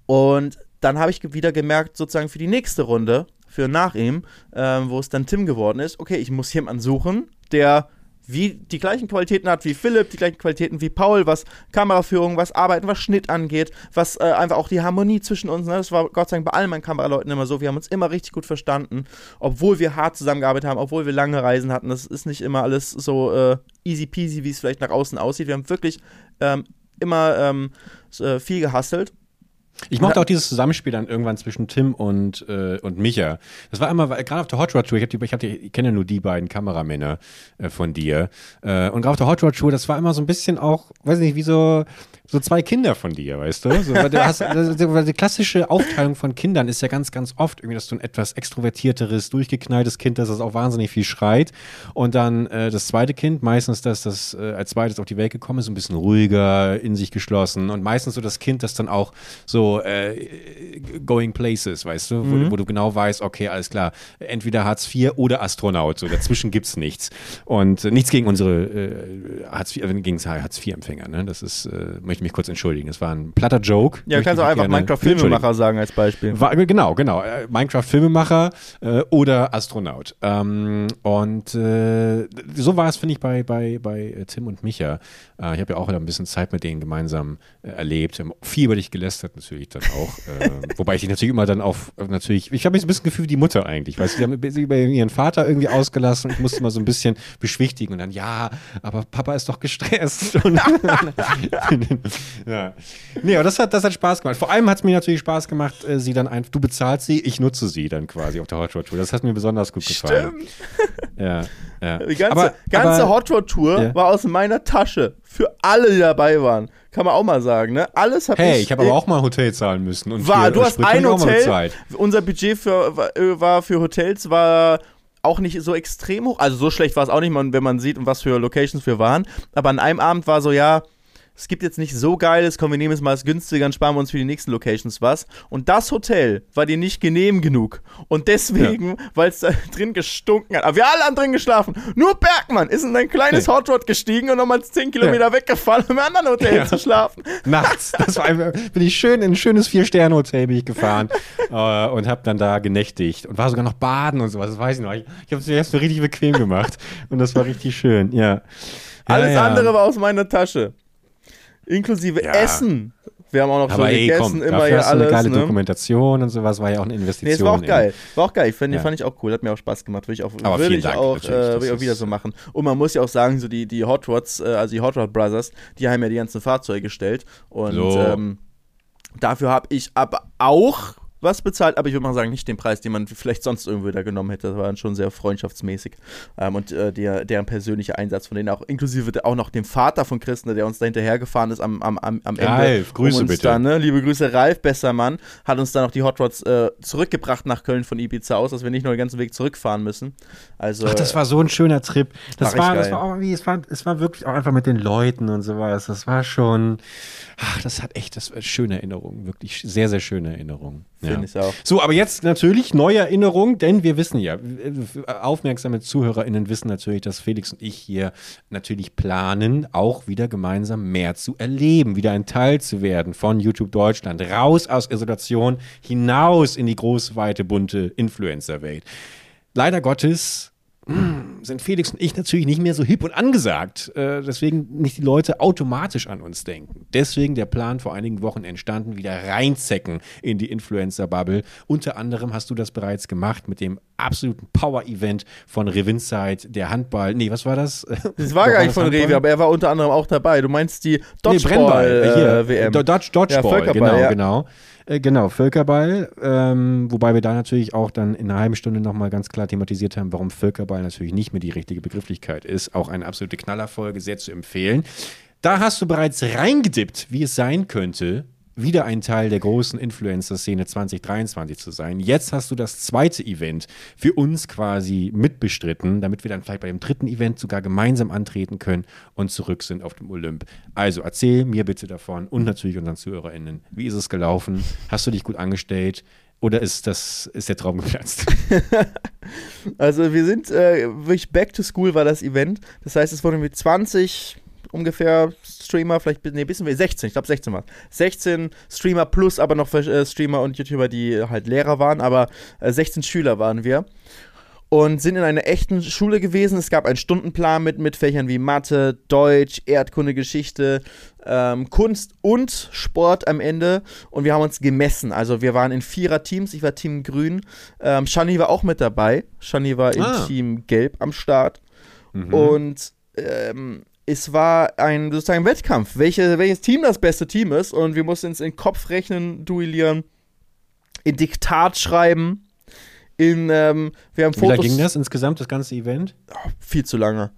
Und dann habe ich wieder gemerkt, sozusagen für die nächste Runde, für nach ihm, äh, wo es dann Tim geworden ist, okay, ich muss jemanden suchen, der wie die gleichen Qualitäten hat wie Philipp, die gleichen Qualitäten wie Paul, was Kameraführung, was Arbeiten, was Schnitt angeht, was äh, einfach auch die Harmonie zwischen uns, ne? das war Gott sei Dank bei allen meinen Kameraleuten immer so, wir haben uns immer richtig gut verstanden, obwohl wir hart zusammengearbeitet haben, obwohl wir lange Reisen hatten, das ist nicht immer alles so äh, easy peasy, wie es vielleicht nach außen aussieht, wir haben wirklich ähm, immer ähm, äh, viel gehustelt ich mochte auch dieses Zusammenspiel dann irgendwann zwischen Tim und, äh, und Micha. Das war immer, gerade auf der Hot Rod Tour, ich, hab die, ich, hab die, ich kenne ja nur die beiden Kameramänner äh, von dir. Äh, und gerade auf der Hot Rod Tour, das war immer so ein bisschen auch, weiß nicht, wie so, so zwei Kinder von dir, weißt du? So, weil du hast, die klassische Aufteilung von Kindern ist ja ganz, ganz oft irgendwie, dass du ein etwas extrovertierteres, durchgeknalltes Kind hast, das auch wahnsinnig viel schreit. Und dann äh, das zweite Kind, meistens das, das äh, als zweites auf die Welt gekommen ist, ein bisschen ruhiger, in sich geschlossen. Und meistens so das Kind, das dann auch so äh, going places, weißt du, wo, mhm. wo, du genau weißt, okay, alles klar, entweder Hartz IV oder Astronaut. So dazwischen gibt es nichts. Und äh, nichts gegen unsere äh, Hartz IV, äh, gegen Hartz IV-Empfänger, ne? Das ist, möchte mich kurz entschuldigen. Das war ein platter Joke. Ja, kannst du einfach Minecraft-Filmemacher sagen als Beispiel. War, genau, genau. Äh, Minecraft-Filmemacher äh, oder Astronaut. Ähm, und äh, so war es, finde ich, bei, bei, bei äh, Tim und Micha. Äh, ich habe ja auch ein bisschen Zeit mit denen gemeinsam äh, erlebt. Viel über dich gelästert natürlich dann auch. wobei ich dich natürlich immer dann auf, natürlich, ich habe mich so ein bisschen gefühlt wie die Mutter eigentlich. Weißt du, die haben sich über ihren Vater irgendwie ausgelassen. Ich musste mal so ein bisschen beschwichtigen und dann, ja, aber Papa ist doch gestresst. Und, ja. Nee, aber das hat, das hat Spaß gemacht. Vor allem hat es mir natürlich Spaß gemacht, äh, sie dann einfach, du bezahlst sie, ich nutze sie dann quasi auf der Hot Rod Tour. Das hat mir besonders gut gefallen. Stimmt. Ja, ja. Die ganze, aber, ganze aber, Hot Rod Tour ja. war aus meiner Tasche. Für alle, die dabei waren. Kann man auch mal sagen, ne? Alles habe hey, ich. Ich habe aber auch mal Hotel zahlen müssen. Und war, du hast ein Hotel. Unser Budget für, war für Hotels war auch nicht so extrem hoch. Also so schlecht war es auch nicht, wenn man sieht, was für Locations wir waren. Aber an einem Abend war so, ja, es gibt jetzt nicht so geiles, komm, wir nehmen es mal als günstiger und sparen wir uns für die nächsten Locations was. Und das Hotel war dir nicht genehm genug. Und deswegen, ja. weil es da drin gestunken hat, aber wir alle haben drin geschlafen. Nur Bergmann ist in ein kleines nee. Hot Rod gestiegen und nochmal 10 Kilometer ja. weggefallen, um im anderen Hotel ja. zu schlafen. Nachts. Das war einfach, bin ich schön in ein schönes Vier-Sterne-Hotel bin ich gefahren äh, und habe dann da genächtigt und war sogar noch baden und sowas, das weiß ich noch. Ich, ich habe es mir richtig bequem gemacht und das war richtig schön, ja. Alles andere war aus meiner Tasche. Inklusive ja. Essen. Wir haben auch noch Aber so ey, gegessen, komm, immer ja alles. Eine geile ne? Dokumentation und sowas war ja auch eine Investition. Nee, es war auch geil. War auch geil. Ich fand, ja. fand ich auch cool. Hat mir auch Spaß gemacht. Würde ich auch, Aber würde ich Dank, auch, äh, ich auch wieder so machen. Und man muss ja auch sagen, so die, die Hot Rods, äh, also die Hot Rod Brothers, die haben ja die ganzen Fahrzeuge gestellt. Und so. ähm, dafür habe ich aber auch was bezahlt, aber ich würde mal sagen, nicht den Preis, den man vielleicht sonst irgendwo da genommen hätte. Das war dann schon sehr freundschaftsmäßig. Ähm, und äh, der, deren persönlicher Einsatz von denen auch, inklusive auch noch dem Vater von Christen, der uns da hinterhergefahren ist am, am, am, Ende. Ralf, Grüße um bitte. Dann, ne, liebe Grüße, Ralf, besser Mann, hat uns dann noch die Hot Rods äh, zurückgebracht nach Köln von Ibiza aus, dass wir nicht nur den ganzen Weg zurückfahren müssen. Also, Ach, das war so ein schöner Trip. Das war, war das war auch irgendwie, es war, es war wirklich auch einfach mit den Leuten und sowas. Das war schon, ach, das hat echt, das war schöne Erinnerungen, wirklich sehr, sehr schöne Erinnerungen. Finde ja. ich auch. So, aber jetzt natürlich neue Erinnerung, denn wir wissen ja, aufmerksame ZuhörerInnen wissen natürlich, dass Felix und ich hier natürlich planen, auch wieder gemeinsam mehr zu erleben, wieder ein Teil zu werden von YouTube Deutschland, raus aus Isolation, hinaus in die große, weite, bunte Influencer-Welt. Leider Gottes sind Felix und ich natürlich nicht mehr so hip und angesagt. Äh, deswegen nicht die Leute automatisch an uns denken. Deswegen der Plan vor einigen Wochen entstanden, wieder reinzecken in die Influencer-Bubble. Unter anderem hast du das bereits gemacht mit dem absoluten Power-Event von Revinside, der Handball. Nee, was war das? Das war gar nicht von Revi, aber er war unter anderem auch dabei. Du meinst die Dodgeball-WM. Nee, äh, Dodge, Dodgeball, ja, genau, ja. genau. Äh, genau, Völkerball, ähm, wobei wir da natürlich auch dann in einer halben Stunde nochmal ganz klar thematisiert haben, warum Völkerball natürlich nicht mehr die richtige Begrifflichkeit ist. Auch eine absolute Knallerfolge, sehr zu empfehlen. Da hast du bereits reingedippt, wie es sein könnte, wieder ein Teil der großen Influencer-Szene 2023 zu sein. Jetzt hast du das zweite Event für uns quasi mitbestritten, damit wir dann vielleicht bei dem dritten Event sogar gemeinsam antreten können und zurück sind auf dem Olymp. Also erzähl mir bitte davon und natürlich unseren ZuhörerInnen, wie ist es gelaufen? Hast du dich gut angestellt? Oder ist, das, ist der Traum geplatzt? also wir sind äh, wirklich back to school war das Event. Das heißt, es wurden mit 20 ungefähr Streamer, vielleicht nee, bisschen mehr, 16, ich glaube 16 war 16 Streamer plus aber noch äh, Streamer und YouTuber, die halt Lehrer waren, aber äh, 16 Schüler waren wir und sind in einer echten Schule gewesen. Es gab einen Stundenplan mit, mit Fächern wie Mathe, Deutsch, Erdkunde, Geschichte, ähm, Kunst und Sport am Ende. Und wir haben uns gemessen. Also wir waren in vierer Teams. Ich war Team Grün. Ähm, Shani war auch mit dabei. Shani war ah. in Team Gelb am Start. Mhm. Und ähm, es war ein sozusagen Wettkampf, welche, welches Team das beste Team ist. Und wir mussten uns in Kopf rechnen, duellieren, in Diktat schreiben. In, ähm, wir haben Fotos. Wie lange ging das insgesamt, das ganze Event? Oh, viel zu lange.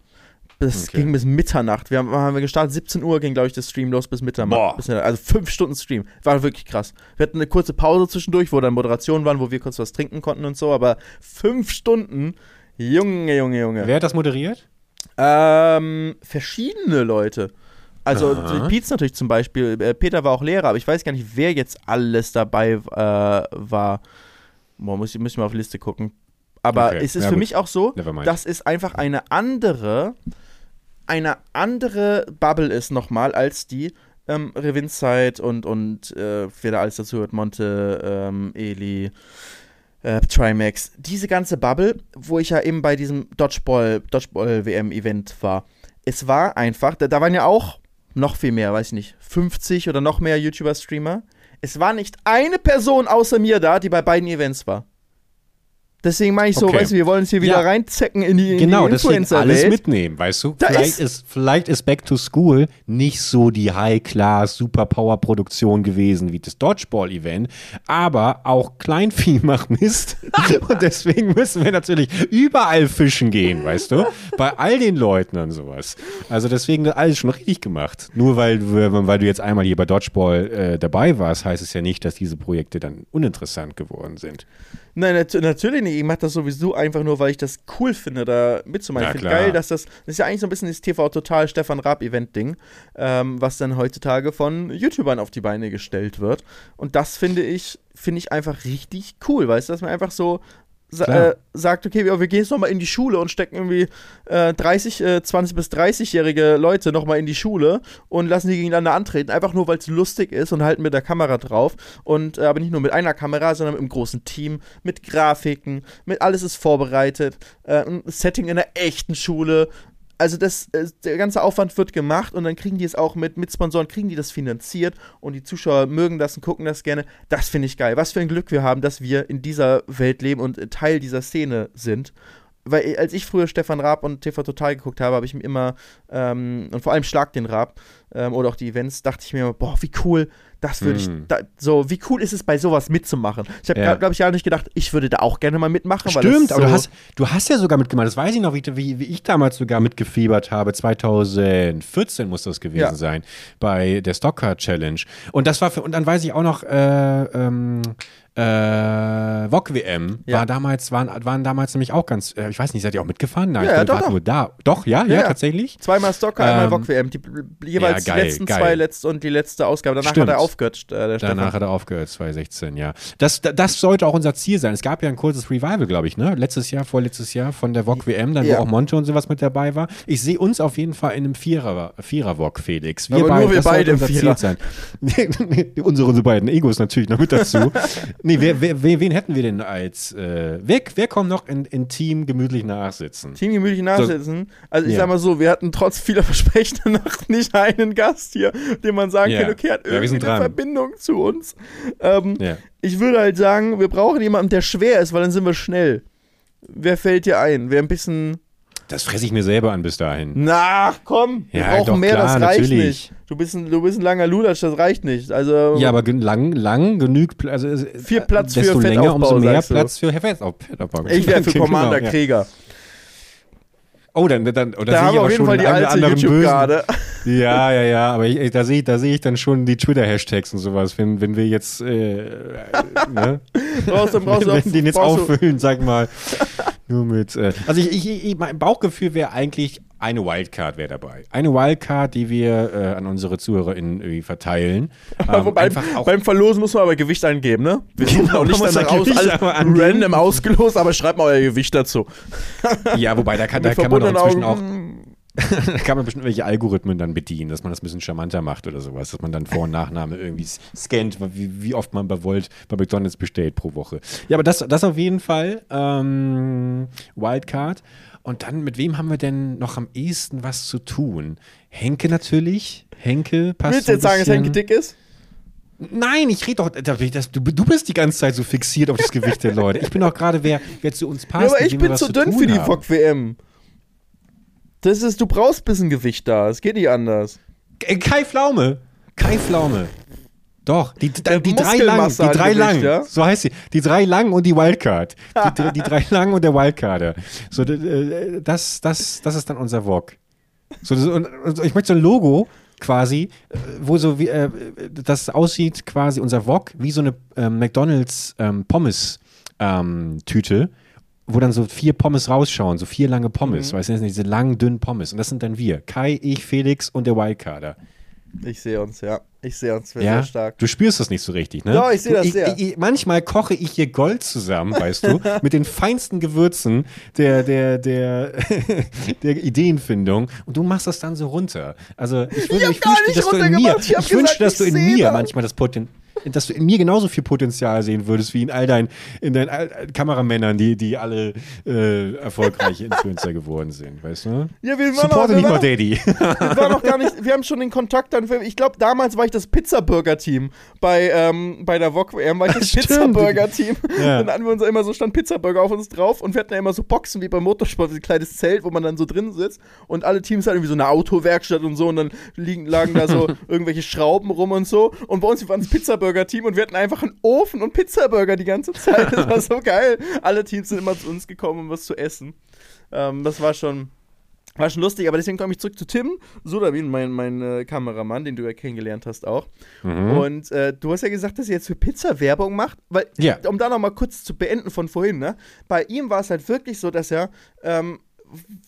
Das Okay. ging bis Mitternacht. Wir haben, haben wir gestartet, 17 Uhr ging, glaube ich, das Stream los bis Mitternacht. Boah. Bis Mitternacht. also fünf Stunden Stream. War wirklich krass. Wir hatten eine kurze Pause zwischendurch, wo dann Moderationen waren, wo wir kurz was trinken konnten und so, aber fünf Stunden, Junge, Junge, Junge. Wer hat das moderiert? Ähm, verschiedene Leute. Also Pietz natürlich zum Beispiel. Äh, Peter war auch Lehrer, aber ich weiß gar nicht, wer jetzt alles dabei äh, war. Boah, muss ich, ich mal auf die Liste gucken. Aber Okay, es ist ja für gut. mich auch so, dass es einfach eine andere, eine andere Bubble ist nochmal als die ähm, Revinzeit und, und äh, wer da alles dazu hört, Monte, ähm, Eli, äh, Trimax. Diese ganze Bubble, wo ich ja eben bei diesem Dodgeball, Dodgeball WM-Event war. Es war einfach, da, da waren ja auch noch viel mehr, weiß ich nicht, 50 oder noch mehr YouTuber-Streamer. Es war nicht eine Person außer mir da, die bei beiden Events war. Deswegen meine ich so, Okay. weißt du, wir wollen uns hier wieder Ja. reinzecken in die, in Genau, die deswegen alles Influencer-Welt. mitnehmen, weißt du? Da Vielleicht ist- ist, vielleicht ist Back to School nicht so die High-Class Superpower-Produktion gewesen wie das Dodgeball-Event, aber auch Kleinvieh macht Mist. und deswegen müssen wir natürlich überall fischen gehen, weißt du? Bei all den Leuten und sowas. Also deswegen alles schon richtig gemacht. Nur weil, du- weil du jetzt einmal hier bei Dodgeball äh, dabei warst, heißt es ja nicht, dass diese Projekte dann uninteressant geworden sind. Nein, nat natürlich nicht. Ich mache das sowieso einfach nur, weil ich das cool finde, da mitzumachen. Ja, ich finde geil, dass das, das ist ja eigentlich so ein bisschen das TV-Total Stefan Raab-Event-Ding, ähm, was dann heutzutage von YouTubern auf die Beine gestellt wird. Und das finde ich, finde ich einfach richtig cool, weißt du, dass man einfach so sa äh, sagt, okay, wir, wir gehen jetzt nochmal in die Schule und stecken irgendwie äh, 30, äh, 20 bis 30-jährige Leute nochmal in die Schule und lassen die gegeneinander antreten, einfach nur, weil es lustig ist und halten mit der Kamera drauf. Und äh, aber nicht nur mit einer Kamera, sondern mit einem großen Team, mit Grafiken, mit alles ist vorbereitet, äh, ein Setting in einer echten Schule. Also das, äh, der ganze Aufwand wird gemacht und dann kriegen die es auch mit, mit Sponsoren, kriegen die das finanziert und die Zuschauer mögen das und gucken das gerne. Das finde ich geil. Was für ein Glück wir haben, dass wir in dieser Welt leben und äh, Teil dieser Szene sind. Weil äh, als ich früher Stefan Raab und TV Total geguckt habe, habe ich mir immer, ähm, und vor allem Schlag den Raab ähm, oder auch die Events, dachte ich mir immer, boah, wie cool, das würde ich, Mhm. da, so, wie cool ist es, bei sowas mitzumachen. Ich habe, Ja. glaube ich, ja nicht gedacht, ich würde da auch gerne mal mitmachen. weil Stimmt, das aber so, du hast, du hast ja sogar mitgemacht. Das weiß ich noch, wie, wie, wie ich damals sogar mitgefiebert habe. 2014 muss das gewesen Ja. sein. Bei der Stocker Challenge. Und das war für, und dann weiß ich auch noch, äh, ähm, äh, VOG WM Ja. war damals, waren, waren damals nämlich auch ganz, äh, ich weiß nicht, seid ihr auch mitgefahren? Nein, Ja, ich doch, doch. nur da. Doch, ja, ja, Ja, tatsächlich. Zweimal Stocker, einmal Ähm, VOG WM. Die, jeweils geil, die letzten geil. zwei letzte und die letzte Ausgabe. Danach Stimmt. hat er aufgehört, äh, Danach Stefan. hat er aufgehört, 2016, ja. Das, da- das sollte auch unser Ziel sein. Es gab ja ein kurzes Revival, glaube ich, ne? Letztes Jahr, vorletztes Jahr von der VOG WM, dann wo auch Monte und sowas mit dabei war. Ich sehe uns auf jeden Fall in einem Vierer, Vierer VOG, Felix. Aber nur wir beide im unser Ziel Vierer. sein. unsere, unsere beiden Egos natürlich noch mit dazu. nee, wer, wer, wen hätten wir denn als, äh, wer, wer kommt noch in, in Team gemütlich nachsitzen? Team gemütlich nachsitzen. Also ich Ja. sag mal so, wir hatten trotz vieler Versprechen noch nicht einen Gast hier, dem man sagen Ja. kann, okay, hat Ja, irgendwie sind eine. Verbindung zu uns. Ähm, Ja. Ich würde halt sagen, wir brauchen jemanden, der schwer ist, weil dann sind wir schnell. Wer fällt dir ein? Wer ein bisschen. Das fresse ich mir selber an bis dahin. Na, komm, wir Ja, brauchen mehr, klar, das reicht natürlich. nicht. Du bist, ein, du bist ein langer Lulatsch, das reicht nicht. Also, Ja, aber lang, lang genügt, also äh, Viel Platz für desto länger, Fettaufbau, umso mehr. Platz für Fettaufbau. Fettaufbau. ich wäre für Genau, Commander ja. Krieger. Oh, dann, dann oder Da sehe haben ich auf jeden schon Fall die alte YouTube-Garde. Ja, ja, ja, aber ich, ich, da sehe da seh ich dann schon die Twitter-Hashtags und sowas, wenn, wenn wir jetzt, äh, ne? Brauchst du, brauchst wenn wir den jetzt auffüllen, sag mal. Nur mit. Äh, also ich, ich, ich, mein Bauchgefühl wäre eigentlich, eine Wildcard wäre dabei. Eine Wildcard, die wir äh, an unsere ZuhörerInnen irgendwie verteilen. Ähm, auch beim Verlosen muss man aber Gewicht eingeben, ne? Wir suchen Genau, auch nicht danach aus, alles random ausgelost, aber schreibt mal euer Gewicht dazu. Ja, wobei, da kann, da kann man doch inzwischen auch, da kann man bestimmt welche Algorithmen dann bedienen, dass man das ein bisschen charmanter macht oder sowas, dass man dann Vor- und Nachname irgendwie scannt, wie, wie oft man bei Volt bei McDonalds bestellt pro Woche. Ja, aber das, das auf jeden Fall. Ähm, Wildcard. Und dann, mit wem haben wir denn noch am ehesten was zu tun? Henke natürlich. Henke passt Willst du jetzt sagen, dass. Henke dick ist? Nein, ich rede doch, ich das, du, du bist die ganze Zeit so fixiert auf das Gewicht der Leute. Ich bin doch gerade, wer, wer zu uns passt. Ja, aber ich bin zu dünn für die. VOG-WM. Das ist, du brauchst ein bisschen Gewicht da. Es geht nicht anders. Äh, Kai Pflaume. Kai Pflaume. Doch, die, die, die drei lang, die drei lang, ja? so heißt sie. Die drei lang und die Wildcard. Die, die, drei lang und der Wildcarder. So, äh, das, das, das ist dann unser Wok. So, und ich möchte so ein Logo quasi, äh, wo so wie, äh, das aussieht quasi unser Wok wie so eine äh, McDonalds ähm, Pommes ähm, Tüte, wo dann so vier Pommes rausschauen, so vier lange Pommes, Mhm. weißt du, diese langen, dünnen Pommes. Und das sind dann wir. Kai, ich, Felix und der Wildcarder. Ich sehe uns, ja. Ich sehe uns sehr Ja, stark. du spürst das nicht so richtig, ne? Doch, ich sehe das sehr. Ich, ich, manchmal koche ich hier Gold zusammen, weißt du, mit den feinsten Gewürzen der, der, der, der Ideenfindung und du machst das dann so runter. Also ich, würde, ich wünschte, nicht dass du in mir. Ich ich gesagt, dass du ich in mir manchmal das Potenzial dass du in mir genauso viel Potenzial sehen würdest wie in all deinen, in deinen all- Kameramännern, die, die alle äh, erfolgreiche Influencer geworden sind, weißt du? Ja, wir waren Supporte nicht wir mal waren Daddy. wir waren noch gar nicht, wir haben schon den Kontakt dann, ich glaube, damals war ich das Pizza-Burger-Team. Bei, ähm, bei der VOG WM war ich das. Pizza-Burger-Team. Ja. Dann hatten wir uns immer so, stand Pizza-Burger auf uns drauf und wir hatten ja immer so Boxen wie beim Motorsport, so ein kleines Zelt, wo man dann so drin sitzt und alle Teams hatten irgendwie so eine Autowerkstatt und so und dann liegen, lagen da so irgendwelche Schrauben rum und so und bei uns, waren das Pizza-Burger-Team und wir hatten einfach einen Ofen und Pizza-Burger die ganze Zeit. Das war so geil. Alle Teams sind immer zu uns gekommen, um was zu essen. Ähm, das war schon, war schon lustig, aber deswegen komme ich zurück zu Tim Sudabin, mein, mein äh, Kameramann, den du ja kennengelernt hast auch. Mhm. Und äh, du hast ja gesagt, dass er jetzt für Pizza Werbung macht, weil, Ja. um da nochmal kurz zu beenden von vorhin, ne? Bei ihm war es halt wirklich so, dass er, ähm,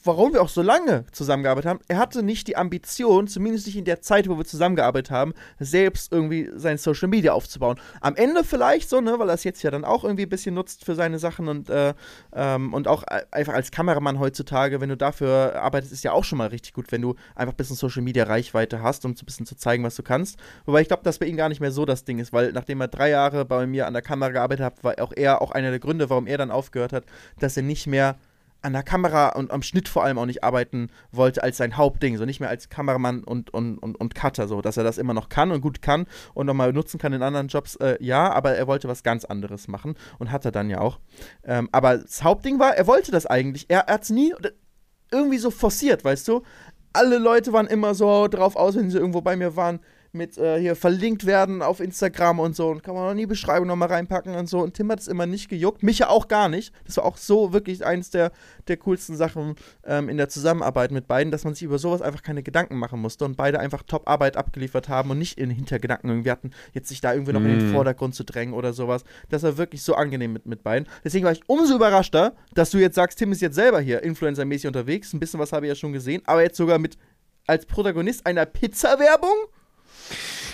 warum wir auch so lange zusammengearbeitet haben, er hatte nicht die Ambition, zumindest nicht in der Zeit, wo wir zusammengearbeitet haben, selbst irgendwie sein Social Media aufzubauen. Am Ende vielleicht so, ne, weil er es jetzt ja dann auch irgendwie ein bisschen nutzt für seine Sachen und, äh, ähm, und auch einfach als Kameramann heutzutage, wenn du dafür arbeitest, ist ja auch schon mal richtig gut, wenn du einfach ein bisschen Social Media Reichweite hast, um ein bisschen zu zeigen, was du kannst. Wobei ich glaube, dass bei ihm gar nicht mehr so das Ding ist, weil nachdem er drei Jahre bei mir an der Kamera gearbeitet hat, war auch er auch einer der Gründe, warum er dann aufgehört hat, dass er nicht mehr an der Kamera und am Schnitt vor allem auch nicht arbeiten wollte als sein Hauptding, so nicht mehr als Kameramann und, und, und, und Cutter, so dass er das immer noch kann und gut kann und nochmal nutzen kann in anderen Jobs, äh, ja, aber er wollte was ganz anderes machen und hat er dann ja auch. Ähm, aber das Hauptding war, er wollte das eigentlich, er, er hat es nie irgendwie so forciert, weißt du? Alle Leute waren immer so drauf aus, wenn sie irgendwo bei mir waren, mit äh, hier verlinkt werden auf Instagram und so und kann man noch nie Beschreibung nochmal reinpacken und so. Und Tim hat es immer nicht gejuckt, mich ja auch gar nicht. Das war auch so wirklich eins der, der coolsten Sachen ähm, in der Zusammenarbeit mit beiden, dass man sich über sowas einfach keine Gedanken machen musste und beide einfach Top-Arbeit abgeliefert haben und nicht in Hintergedanken irgendwie hatten, jetzt sich da irgendwie noch in den Mm. Vordergrund zu drängen oder sowas. Das war wirklich so angenehm mit, mit beiden. Deswegen war ich umso überraschter, dass du jetzt sagst, Tim ist jetzt selber hier Influencer-mäßig unterwegs. Ein bisschen was habe ich ja schon gesehen, aber jetzt sogar mit als Protagonist einer Pizza-Werbung?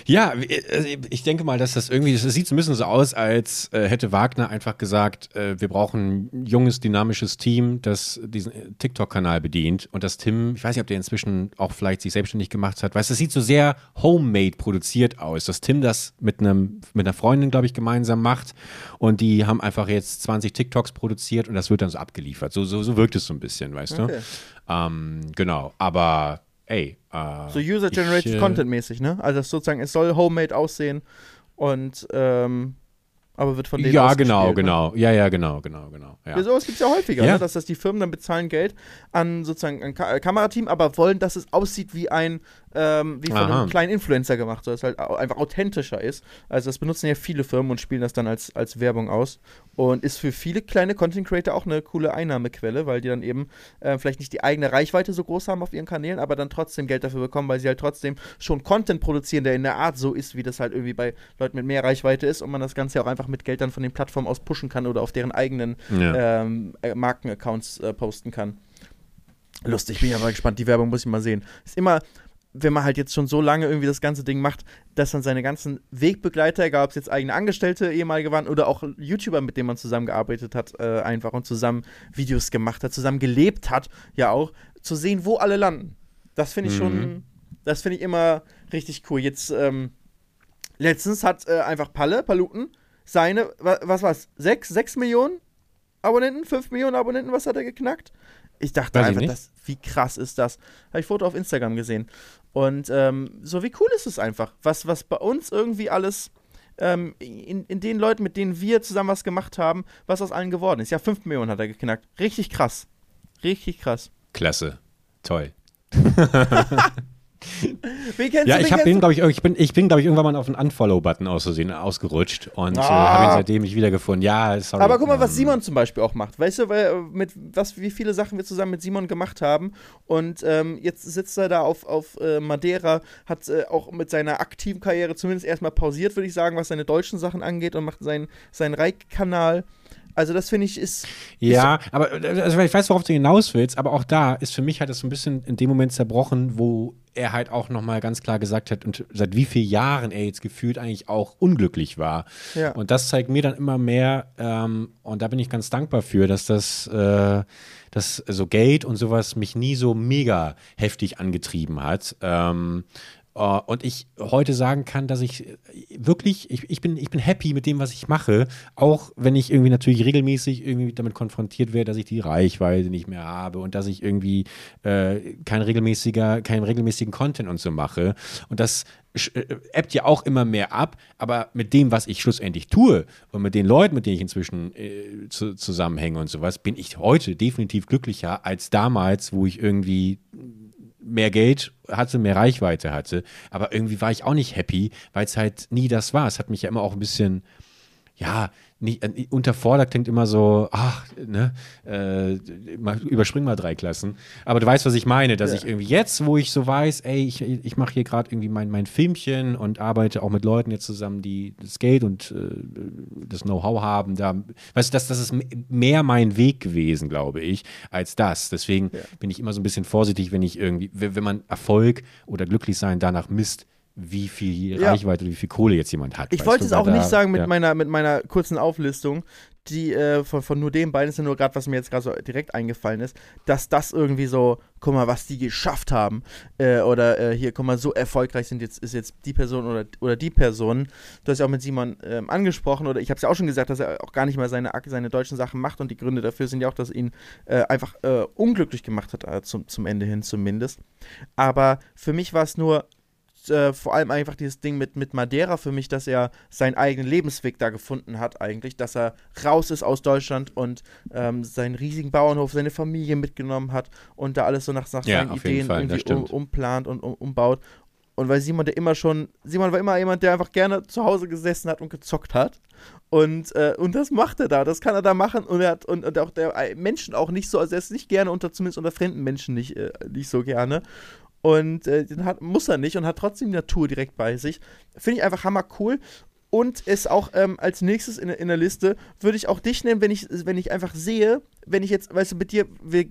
Ja, also ich denke mal, dass das irgendwie, das sieht so ein bisschen so aus, als äh, hätte Wagner einfach gesagt, äh, wir brauchen ein junges, dynamisches Team, das diesen äh, TikTok-Kanal bedient und dass Tim, ich weiß nicht, ob der inzwischen auch vielleicht sich selbstständig gemacht hat, weißt du, es sieht so sehr homemade produziert aus, dass Tim das mit einem, mit einer Freundin, glaube ich, gemeinsam macht und die haben einfach jetzt 20 TikToks produziert und das wird dann so abgeliefert. So, so, so wirkt es so ein bisschen, weißt Okay. du? Ähm, genau, aber ey, äh, So User-Generated äh, Content-mäßig, ne? Also sozusagen, es soll homemade aussehen und ähm, aber wird von denen Ja, genau, ausgespielt, ne? genau. Ja, ja, genau, genau, genau. Ja. Ja, sowas gibt es ja häufiger, Ja. ne? dass das die Firmen dann bezahlen Geld an sozusagen ein Ka Kamerateam, aber wollen, dass es aussieht wie ein, ähm, wie von Aha. einem kleinen Influencer gemacht, so dass es halt einfach authentischer ist. Also das benutzen ja viele Firmen und spielen das dann als, als Werbung aus und ist für viele kleine Content Creator auch eine coole Einnahmequelle, weil die dann eben äh, vielleicht nicht die eigene Reichweite so groß haben auf ihren Kanälen, aber dann trotzdem Geld dafür bekommen, weil sie halt trotzdem schon Content produzieren, der in der Art so ist, wie das halt irgendwie bei Leuten mit mehr Reichweite ist und man das Ganze ja auch einfach mit Geld dann von den Plattformen aus pushen kann oder auf deren eigenen Ja. ähm, äh, Markenaccounts äh, posten kann. Lustig, bin ich aber gespannt. Die Werbung muss ich mal sehen. Ist immer, wenn man halt jetzt schon so lange irgendwie das ganze Ding macht, dass dann seine ganzen Wegbegleiter, egal ob es jetzt eigene Angestellte ehemalige waren oder auch YouTuber, mit denen man zusammengearbeitet hat, äh, einfach und zusammen Videos gemacht hat, zusammen gelebt hat, ja auch, zu sehen, wo alle landen. Das finde ich schon, Mhm. das finde ich immer richtig cool. Jetzt, ähm, letztens hat äh, einfach Palle, Paluten, seine, wa was war's, sechs, sechs Millionen Abonnenten, fünf Millionen Abonnenten, was hat er geknackt? Ich dachte Weiß ich einfach, nicht. das, wie krass ist das? Habe ich Foto auf Instagram gesehen. Und ähm, so wie cool ist es einfach, was, was bei uns irgendwie alles ähm, in, in den Leuten, mit denen wir zusammen was gemacht haben, was aus allen geworden ist. Ja, fünf Millionen hat er geknackt. Richtig krass. Richtig krass. Klasse. Toll. Ja, ich ihn, glaube ich, ich bin, ich bin, glaube ich, irgendwann mal auf den Unfollow-Button auszusehen, ausgerutscht und äh, ah. äh, habe ihn seitdem nicht wiedergefunden. Ja, sorry. Aber guck mal, was Simon zum Beispiel auch macht. Weißt du, weil, äh, mit was, wie viele Sachen wir zusammen mit Simon gemacht haben und ähm, jetzt sitzt er da auf, auf äh, Madeira, hat äh, auch mit seiner aktiven Karriere zumindest erstmal pausiert, würde ich sagen, was seine deutschen Sachen angeht und macht seinen, seinen Reik-Kanal. Also das finde ich ist. Ja, ist aber also ich weiß, worauf du hinaus willst, aber auch da ist für mich halt das so ein bisschen in dem Moment zerbrochen, wo er halt auch nochmal ganz klar gesagt hat, und seit wie vielen Jahren er jetzt gefühlt eigentlich auch unglücklich war. Ja. Und das zeigt mir dann immer mehr, ähm, und da bin ich ganz dankbar für, dass das, äh, dass so Geld und sowas mich nie so mega heftig angetrieben hat. Ähm, Uh, und ich heute sagen kann, dass ich wirklich, ich, ich, bin, ich bin happy mit dem, was ich mache, auch wenn ich irgendwie natürlich regelmäßig irgendwie damit konfrontiert werde, dass ich die Reichweite nicht mehr habe und dass ich irgendwie äh, kein regelmäßiger, keinen regelmäßigen Content und so mache. Und das äh, ebbt ja auch immer mehr ab, aber mit dem, was ich schlussendlich tue und mit den Leuten, mit denen ich inzwischen äh, zu, zusammenhänge und sowas, bin ich heute definitiv glücklicher als damals, wo ich irgendwie mehr Geld hatte, mehr Reichweite hatte. Aber irgendwie war ich auch nicht happy, weil es halt nie das war. Es hat mich ja immer auch ein bisschen, ja, nicht, äh, unterfordert klingt immer so, ach, ne, äh, überspring mal drei Klassen. Aber du weißt, was ich meine, dass ja. ich irgendwie jetzt, wo ich so weiß, ey, ich, ich mache hier gerade irgendwie mein, mein Filmchen und arbeite auch mit Leuten jetzt zusammen, die das Geld und äh, das Know-how haben, da, weißt du, das, das ist mehr mein Weg gewesen, glaube ich, als das. Deswegen ja. bin ich immer so ein bisschen vorsichtig, wenn ich irgendwie, wenn man Erfolg oder glücklich sein danach misst, wie viel ja. Reichweite, wie viel Kohle jetzt jemand hat. Ich wollte es auch da, nicht sagen mit, ja. meiner, mit meiner kurzen Auflistung, die äh, von, von nur den beiden ist ja nur gerade, was mir jetzt gerade so direkt eingefallen ist, dass das irgendwie so, guck mal, was die geschafft haben. Äh, oder äh, hier, guck mal, so erfolgreich sind jetzt, ist jetzt die Person oder, oder die Person. Du hast ja auch mit Simon ähm, angesprochen, oder ich habe es ja auch schon gesagt, dass er auch gar nicht mal seine, seine deutschen Sachen macht und die Gründe dafür sind ja auch, dass ihn äh, einfach äh, unglücklich gemacht hat, äh, zum, zum Ende hin zumindest. Aber für mich war es nur äh, vor allem einfach dieses Ding mit, mit Madeira für mich, dass er seinen eigenen Lebensweg da gefunden hat, eigentlich, dass er raus ist aus Deutschland und ähm, seinen riesigen Bauernhof, seine Familie mitgenommen hat und da alles so nach, nach ja, seinen Ideen Fall, irgendwie um, umplant und um, umbaut. Und weil Simon, der immer schon, Simon war immer jemand, der einfach gerne zu Hause gesessen hat und gezockt hat. Und, äh, und das macht er da, das kann er da machen. Und er hat, und, und auch der äh, Menschen auch nicht so, also er ist nicht gerne unter, zumindest unter fremden Menschen nicht, äh, nicht so gerne. Und äh, den hat, muss er nicht und hat trotzdem die Natur direkt bei sich. Finde ich einfach hammer cool. Und ist auch ähm, als nächstes in, in der Liste, würde ich auch dich nehmen, wenn ich, wenn ich einfach sehe, wenn ich jetzt, weißt du, mit dir, wir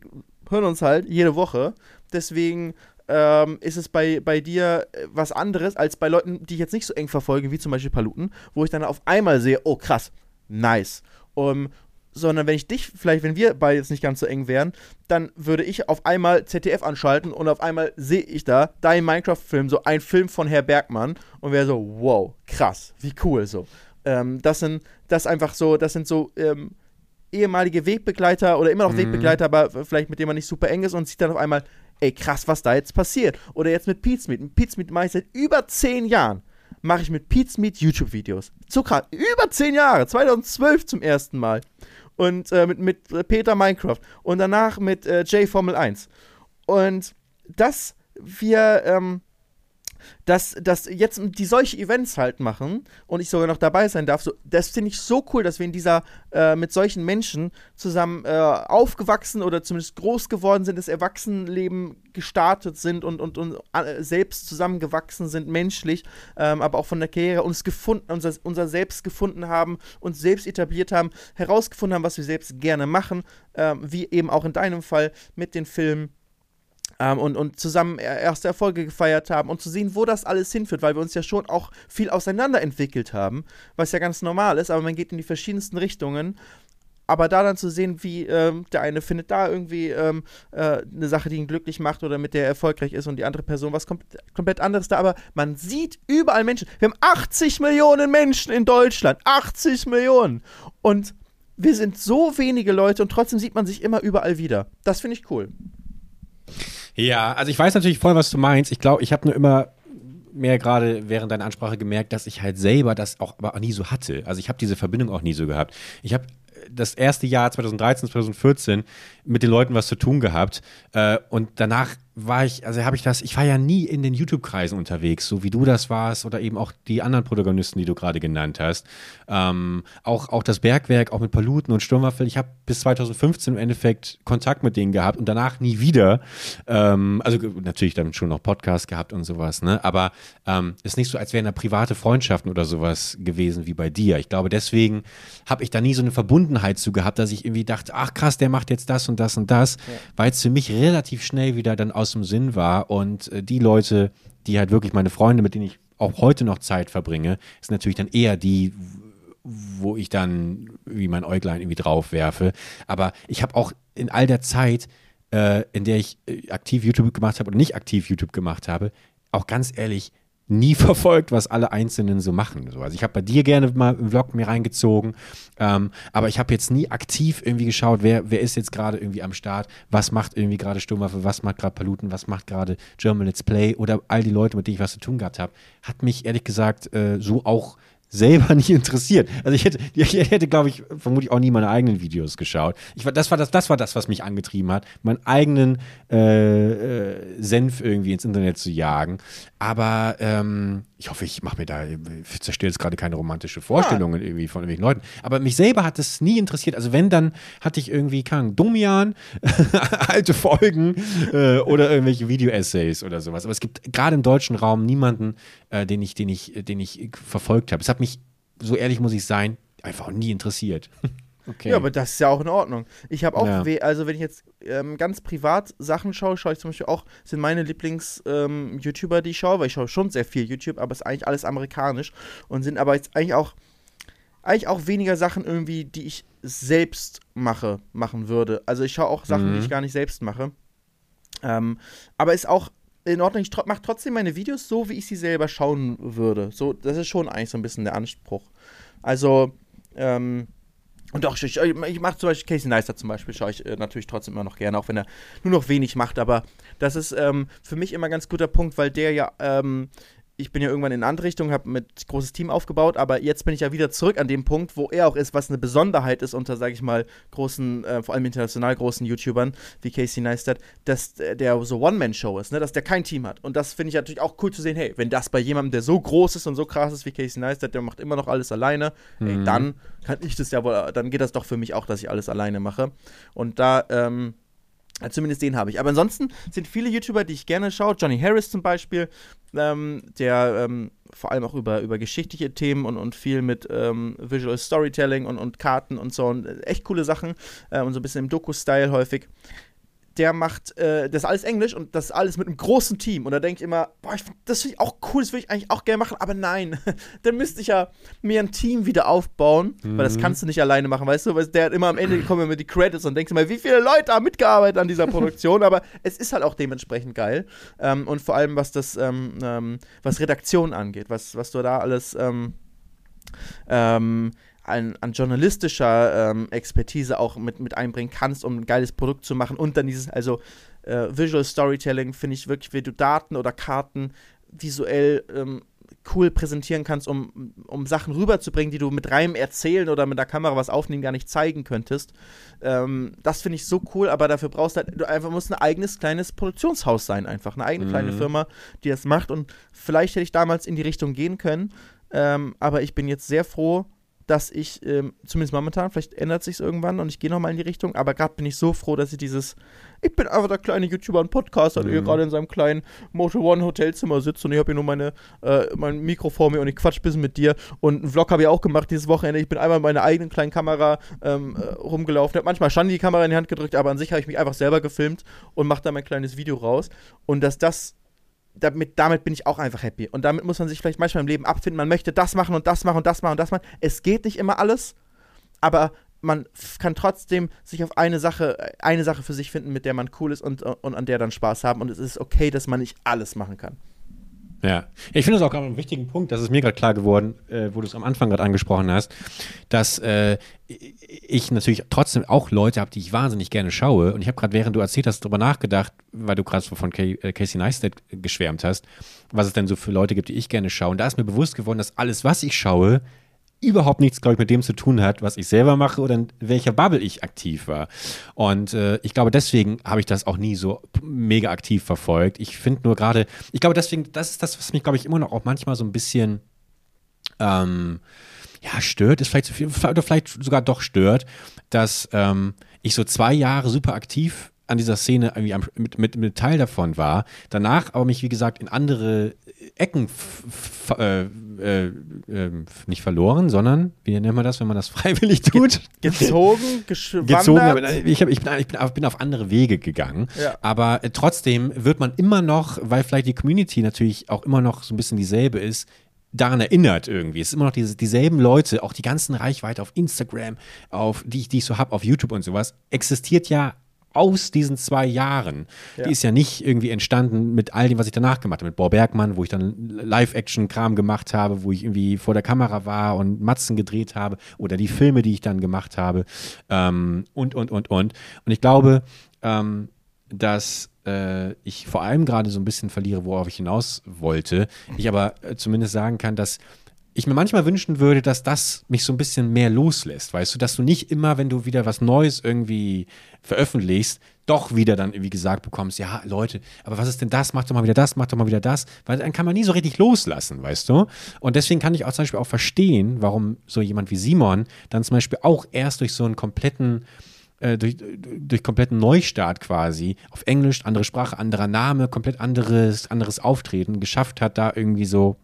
hören uns halt jede Woche. Deswegen ähm, ist es bei, bei dir äh, was anderes als bei Leuten, die ich jetzt nicht so eng verfolge, wie zum Beispiel Paluten, wo ich dann auf einmal sehe, oh krass, nice. Um, sondern wenn ich dich, vielleicht, wenn wir beide jetzt nicht ganz so eng wären, dann würde ich auf einmal ZDF anschalten und auf einmal sehe ich da dein Minecraft-Film, so ein Film von Herr Bergmann und wäre so, wow, krass, wie cool so. Ähm, das sind, das einfach so, das sind so ähm, ehemalige Wegbegleiter oder immer noch mhm. Wegbegleiter, aber vielleicht mit dem man nicht super eng ist und sieht dann auf einmal, ey, krass, was da jetzt passiert. Oder jetzt mit Pizmeet. Mit Pizmeet mache ich seit über zehn Jahren mache ich mit Pizmeet YouTube-Videos. So krass, über zehn Jahre, 2012 zum ersten Mal und äh, mit, mit Peter Minecraft und danach mit äh, J Formel 1. Und dass wir ähm, dass, dass jetzt die solche Events halt machen und ich sogar noch dabei sein darf, so, das finde ich so cool, dass wir in dieser, äh, mit solchen Menschen zusammen äh, aufgewachsen oder zumindest groß geworden sind, das Erwachsenenleben gestartet sind und, und, und äh, selbst zusammengewachsen sind, menschlich, ähm, aber auch von der Karriere, uns gefunden, unser, unser Selbst gefunden haben, uns selbst etabliert haben, herausgefunden haben, was wir selbst gerne machen, ähm, wie eben auch in deinem Fall mit den Filmen ähm, und, und zusammen erste Erfolge gefeiert haben und zu sehen, wo das alles hinführt, weil wir uns ja schon auch viel auseinanderentwickelt haben, was ja ganz normal ist, aber man geht in die verschiedensten Richtungen. Aber da dann zu sehen, wie ähm, der eine findet da irgendwie ähm, äh, eine Sache, die ihn glücklich macht oder mit der er erfolgreich ist und die andere Person was kom komplett anderes da. Aber man sieht überall Menschen. Wir haben 80 Millionen Menschen in Deutschland. 80 Millionen. Und wir sind so wenige Leute und trotzdem sieht man sich immer überall wieder. Das finde ich cool. Ja, also ich weiß natürlich voll, was du meinst. Ich glaube, ich habe nur immer mehr gerade während deiner Ansprache gemerkt, dass ich halt selber das auch aber auch nie so hatte. Also ich habe diese Verbindung auch nie so gehabt. Ich habe das erste Jahr 2013, 2014 mit den Leuten was zu tun gehabt äh, und danach war ich, also habe ich das, ich war ja nie in den YouTube-Kreisen unterwegs, so wie du das warst oder eben auch die anderen Protagonisten, die du gerade genannt hast. Ähm, auch, auch das Bergwerk, auch mit Paluten und Sturmwaffel. Ich habe bis 2015 im Endeffekt Kontakt mit denen gehabt und danach nie wieder. Ähm, also natürlich dann schon noch Podcast gehabt und sowas, ne? Aber ähm, ist nicht so, als wären da private Freundschaften oder sowas gewesen wie bei dir. Ich glaube, deswegen habe ich da nie so eine Verbundenheit zu gehabt, dass ich irgendwie dachte, ach krass, der macht jetzt das und das und das, ja. weil es für mich relativ schnell wieder dann aus dem Sinn war und äh, die Leute, die halt wirklich meine Freunde, mit denen ich auch heute noch Zeit verbringe, ist natürlich dann eher die, wo ich dann wie mein Äuglein irgendwie drauf werfe. Aber ich habe auch in all der Zeit, äh, in der ich äh, aktiv YouTube gemacht habe oder nicht aktiv YouTube gemacht habe, auch ganz ehrlich nie verfolgt, was alle Einzelnen so machen. also ich habe bei dir gerne mal im Vlog mir reingezogen, ähm, aber ich habe jetzt nie aktiv irgendwie geschaut, wer, wer ist jetzt gerade irgendwie am Start, was macht irgendwie gerade Sturmwaffe, was macht gerade Paluten, was macht gerade German Let's Play oder all die Leute, mit denen ich was zu tun gehabt habe, hat mich ehrlich gesagt äh, so auch selber nicht interessiert. Also ich hätte, ich hätte, glaube ich, vermutlich auch nie meine eigenen Videos geschaut. Ich, das, war das, das war das, was mich angetrieben hat, meinen eigenen äh, äh, Senf irgendwie ins Internet zu jagen. Aber ähm, ich hoffe, ich mache mir da, ich zerstöre jetzt gerade keine romantische Vorstellungen ja. irgendwie von irgendwelchen Leuten. Aber mich selber hat es nie interessiert. Also wenn, dann hatte ich irgendwie, kann Domian, alte Folgen äh, oder irgendwelche Video-Essays oder sowas. Aber es gibt gerade im deutschen Raum niemanden, äh, den, ich, den, ich, den ich verfolgt habe. Es hat mich, so ehrlich muss ich sein, einfach nie interessiert. Okay. Ja, aber das ist ja auch in Ordnung. Ich habe auch, ja. also wenn ich jetzt ähm, ganz privat Sachen schaue, schaue ich zum Beispiel auch, sind meine Lieblings-YouTuber, ähm, die ich schaue, weil ich schaue schon sehr viel YouTube, aber es ist eigentlich alles amerikanisch und sind aber jetzt eigentlich auch, eigentlich auch weniger Sachen irgendwie, die ich selbst mache, machen würde. Also ich schaue auch Sachen, mhm. die ich gar nicht selbst mache. Ähm, aber ist auch in Ordnung. Ich mache trotzdem meine Videos so, wie ich sie selber schauen würde. So, das ist schon eigentlich so ein bisschen der Anspruch. Also, ähm, und doch, ich, ich mache zum Beispiel Casey Neistat zum Beispiel, schaue ich äh, natürlich trotzdem immer noch gerne, auch wenn er nur noch wenig macht. Aber das ist ähm, für mich immer ein ganz guter Punkt, weil der ja ähm, ich bin ja irgendwann in eine andere Richtung, habe mit großes Team aufgebaut, aber jetzt bin ich ja wieder zurück an dem Punkt, wo er auch ist, was eine Besonderheit ist unter, sage ich mal, großen, äh, vor allem international großen YouTubern wie Casey Neistat, dass der so One-Man-Show ist, ne? dass der kein Team hat. Und das finde ich natürlich auch cool zu sehen, hey, wenn das bei jemandem, der so groß ist und so krass ist wie Casey Neistat, der macht immer noch alles alleine, mhm. hey, dann kann ich das ja wohl, dann geht das doch für mich auch, dass ich alles alleine mache. Und da, ähm, Zumindest den habe ich. Aber ansonsten sind viele YouTuber, die ich gerne schaue. Johnny Harris zum Beispiel, ähm, der ähm, vor allem auch über, über geschichtliche Themen und, und viel mit ähm, Visual Storytelling und, und Karten und so. Und echt coole Sachen. Äh, und so ein bisschen im Doku-Style häufig der macht äh, das alles Englisch und das alles mit einem großen Team. Und da denke ich immer, boah, ich, das finde ich auch cool, das würde ich eigentlich auch gerne machen, aber nein, dann müsste ich ja mir ein Team wieder aufbauen, mhm. weil das mhm. kannst du nicht alleine machen, weißt du? Weil der hat immer am Ende kommen immer die Credits und denkst immer, wie viele Leute haben mitgearbeitet an dieser Produktion, aber es ist halt auch dementsprechend geil. Ähm, und vor allem, was das, ähm, ähm, was Redaktion angeht, was, was du da alles ähm, ähm, an, an journalistischer ähm, Expertise auch mit, mit einbringen kannst, um ein geiles Produkt zu machen. Und dann dieses, also äh, Visual Storytelling finde ich wirklich, wie du Daten oder Karten visuell ähm, cool präsentieren kannst, um, um Sachen rüberzubringen, die du mit Reim erzählen oder mit der Kamera was aufnehmen gar nicht zeigen könntest. Ähm, das finde ich so cool, aber dafür brauchst du halt, du einfach musst ein eigenes kleines Produktionshaus sein, einfach. Eine eigene mhm. kleine Firma, die das macht. Und vielleicht hätte ich damals in die Richtung gehen können. Ähm, aber ich bin jetzt sehr froh, dass ich, ähm, zumindest momentan, vielleicht ändert sich irgendwann und ich gehe nochmal in die Richtung, aber gerade bin ich so froh, dass ich dieses, ich bin einfach der kleine YouTuber und Podcaster, mhm. der gerade in seinem kleinen Motor One Hotelzimmer sitzt und ich habe hier nur meine, äh, mein Mikro vor mir und ich quatsch ein bisschen mit dir und einen Vlog habe ich auch gemacht dieses Wochenende. Ich bin einmal mit meiner eigenen kleinen Kamera ähm, äh, rumgelaufen, habe manchmal schon die Kamera in die Hand gedrückt, aber an sich habe ich mich einfach selber gefilmt und mache da mein kleines Video raus und dass das damit, damit bin ich auch einfach happy. Und damit muss man sich vielleicht manchmal im Leben abfinden. Man möchte das machen und das machen und das machen und das machen. Es geht nicht immer alles, aber man kann trotzdem sich auf eine Sache, eine Sache für sich finden, mit der man cool ist und, und an der dann Spaß haben. Und es ist okay, dass man nicht alles machen kann. Ja, ich finde es auch gerade einen wichtigen Punkt, das ist mir gerade klar geworden, äh, wo du es am Anfang gerade angesprochen hast, dass äh, ich natürlich trotzdem auch Leute habe, die ich wahnsinnig gerne schaue. Und ich habe gerade, während du erzählt hast, darüber nachgedacht, weil du gerade von äh, Casey Neistat geschwärmt hast, was es denn so für Leute gibt, die ich gerne schaue. Und da ist mir bewusst geworden, dass alles, was ich schaue, überhaupt nichts, glaube ich, mit dem zu tun hat, was ich selber mache oder in welcher Bubble ich aktiv war. Und äh, ich glaube, deswegen habe ich das auch nie so mega aktiv verfolgt. Ich finde nur gerade, ich glaube, deswegen, das ist das, was mich, glaube ich, immer noch auch manchmal so ein bisschen ähm, ja, stört, ist vielleicht zu viel, oder vielleicht sogar doch stört, dass ähm, ich so zwei Jahre super aktiv an dieser Szene irgendwie am, mit, mit, mit Teil davon war, danach aber mich, wie gesagt, in andere Ecken äh, äh, äh, nicht verloren, sondern, wie nennt man das, wenn man das freiwillig tut? Gezogen, Gezogen, aber ich, hab, ich, bin, ich bin auf andere Wege gegangen. Ja. Aber äh, trotzdem wird man immer noch, weil vielleicht die Community natürlich auch immer noch so ein bisschen dieselbe ist, daran erinnert irgendwie. Es ist immer noch diese, dieselben Leute, auch die ganzen Reichweite auf Instagram, auf die ich, die ich so habe, auf YouTube und sowas, existiert ja aus diesen zwei Jahren. Ja. Die ist ja nicht irgendwie entstanden mit all dem, was ich danach gemacht habe. Mit Bob Bergmann, wo ich dann Live-Action-Kram gemacht habe, wo ich irgendwie vor der Kamera war und Matzen gedreht habe. Oder die Filme, die ich dann gemacht habe. Ähm, und, und, und, und. Und ich glaube, ähm, dass äh, ich vor allem gerade so ein bisschen verliere, worauf ich hinaus wollte. Ich aber äh, zumindest sagen kann, dass ich mir manchmal wünschen würde, dass das mich so ein bisschen mehr loslässt, weißt du, dass du nicht immer, wenn du wieder was Neues irgendwie veröffentlichst, doch wieder dann, wie gesagt, bekommst, ja, Leute, aber was ist denn das? Mach doch mal wieder das, mach doch mal wieder das, weil dann kann man nie so richtig loslassen, weißt du? Und deswegen kann ich auch zum Beispiel auch verstehen, warum so jemand wie Simon dann zum Beispiel auch erst durch so einen kompletten äh, durch, durch kompletten Neustart quasi auf Englisch, andere Sprache, anderer Name, komplett anderes, anderes Auftreten geschafft hat, da irgendwie so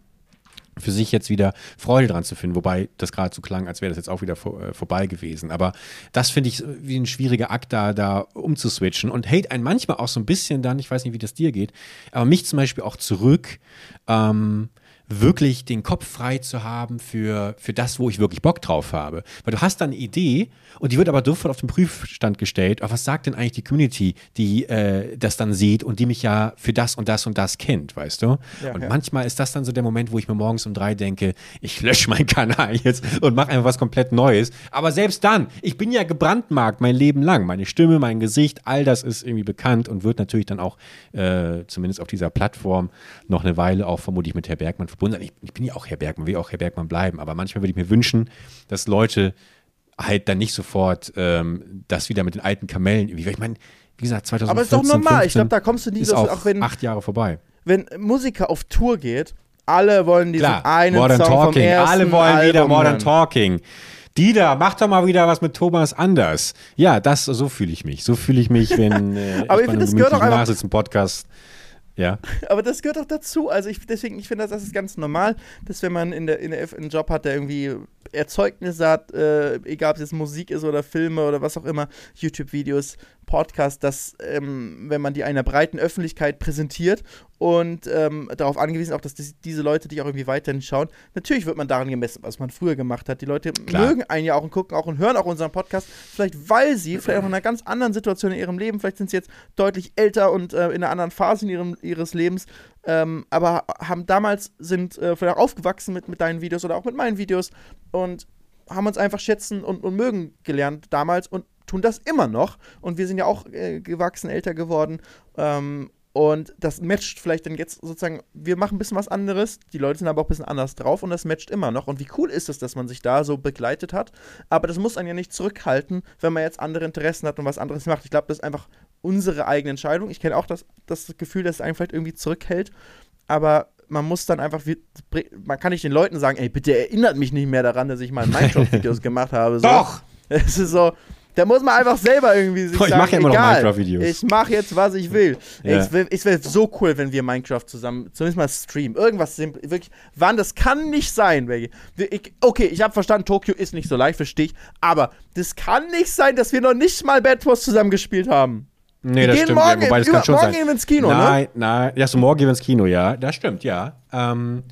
für sich jetzt wieder Freude dran zu finden, wobei das gerade so klang, als wäre das jetzt auch wieder vor, äh, vorbei gewesen. Aber das finde ich wie ein schwieriger Akt, da, da umzuswitchen und hält einen manchmal auch so ein bisschen dann, ich weiß nicht, wie das dir geht, aber mich zum Beispiel auch zurück, ähm, wirklich den Kopf frei zu haben für, für das, wo ich wirklich Bock drauf habe. Weil du hast dann eine Idee und die wird aber sofort auf den Prüfstand gestellt. Aber was sagt denn eigentlich die Community, die äh, das dann sieht und die mich ja für das und das und das kennt, weißt du? Ja, und ja. manchmal ist das dann so der Moment, wo ich mir morgens um drei denke, ich lösche meinen Kanal jetzt und mache einfach was komplett Neues. Aber selbst dann, ich bin ja gebrandmarkt mein Leben lang. Meine Stimme, mein Gesicht, all das ist irgendwie bekannt und wird natürlich dann auch äh, zumindest auf dieser Plattform noch eine Weile auch vermutlich mit Herr Bergmann verbunden sein. Ich, ich bin ja auch Herr Bergmann, will auch Herr Bergmann bleiben. Aber manchmal würde ich mir wünschen, dass Leute halt dann nicht sofort ähm, das wieder mit den alten Kamellen, ich meine, wie gesagt, 2015, Aber ist doch normal, ich glaube, da kommst du nie so, auch, auch wenn acht Jahre vorbei. Wenn Musiker auf Tour geht, alle wollen diesen Klar, einen Modern Song Talking, vom alle wollen Album wieder Modern hören. Talking. Dieter, mach doch mal wieder was mit Thomas anders. Ja, das, so fühle ich mich. So fühle ich mich, wenn äh, Aber ich, ich finde, das gehört auch einfach Podcast ja. Aber das gehört auch dazu. Also ich, deswegen, ich finde, das, ist ganz normal, dass wenn man in der, in der F einen Job hat, der irgendwie Erzeugnisse hat, äh, egal ob es jetzt Musik ist oder Filme oder was auch immer, YouTube-Videos, Podcast, dass, ähm, wenn man die einer breiten Öffentlichkeit präsentiert und ähm, darauf angewiesen auch, dass das, diese Leute dich auch irgendwie weiterhin schauen, natürlich wird man daran gemessen, was man früher gemacht hat. Die Leute Klar. mögen einen ja auch und gucken auch und hören auch unseren Podcast, vielleicht weil sie vielleicht auch in einer ganz anderen Situation in ihrem Leben, vielleicht sind sie jetzt deutlich älter und äh, in einer anderen Phase in ihrem, ihres Lebens, ähm, aber haben damals, sind äh, vielleicht auch aufgewachsen mit, mit deinen Videos oder auch mit meinen Videos und haben uns einfach schätzen und, und mögen gelernt damals und tun das immer noch. Und wir sind ja auch äh, gewachsen, älter geworden. Ähm, und das matcht vielleicht dann jetzt sozusagen, wir machen ein bisschen was anderes, die Leute sind aber auch ein bisschen anders drauf und das matcht immer noch. Und wie cool ist es, dass man sich da so begleitet hat? Aber das muss einen ja nicht zurückhalten, wenn man jetzt andere Interessen hat und was anderes macht. Ich glaube, das ist einfach unsere eigene Entscheidung. Ich kenne auch das, das Gefühl, dass es einen vielleicht irgendwie zurückhält. Aber man muss dann einfach, man kann nicht den Leuten sagen, ey, bitte erinnert mich nicht mehr daran, dass ich mal Minecraft-Videos gemacht habe. So. Doch! Es ist so, da muss man einfach selber irgendwie sich Boah, ich mache ja immer egal, noch Minecraft-Videos. Ich mache jetzt, was ich will. Ja. Es wäre wär so cool, wenn wir Minecraft zusammen, zumindest mal streamen. Irgendwas simpel, wirklich. Wann, das kann nicht sein. Ich, okay, ich habe verstanden, Tokio ist nicht so leicht, verstehe ich. Aber das kann nicht sein, dass wir noch nicht mal Bad Wars zusammen gespielt haben. Nee, wir das stimmt. Morgen, ja, wobei, das über, kann schon morgen sein. gehen wir ins Kino, nein, ne? Nein, ja, so morgen gehen wir ins Kino, ja. Das stimmt, ja. Ähm,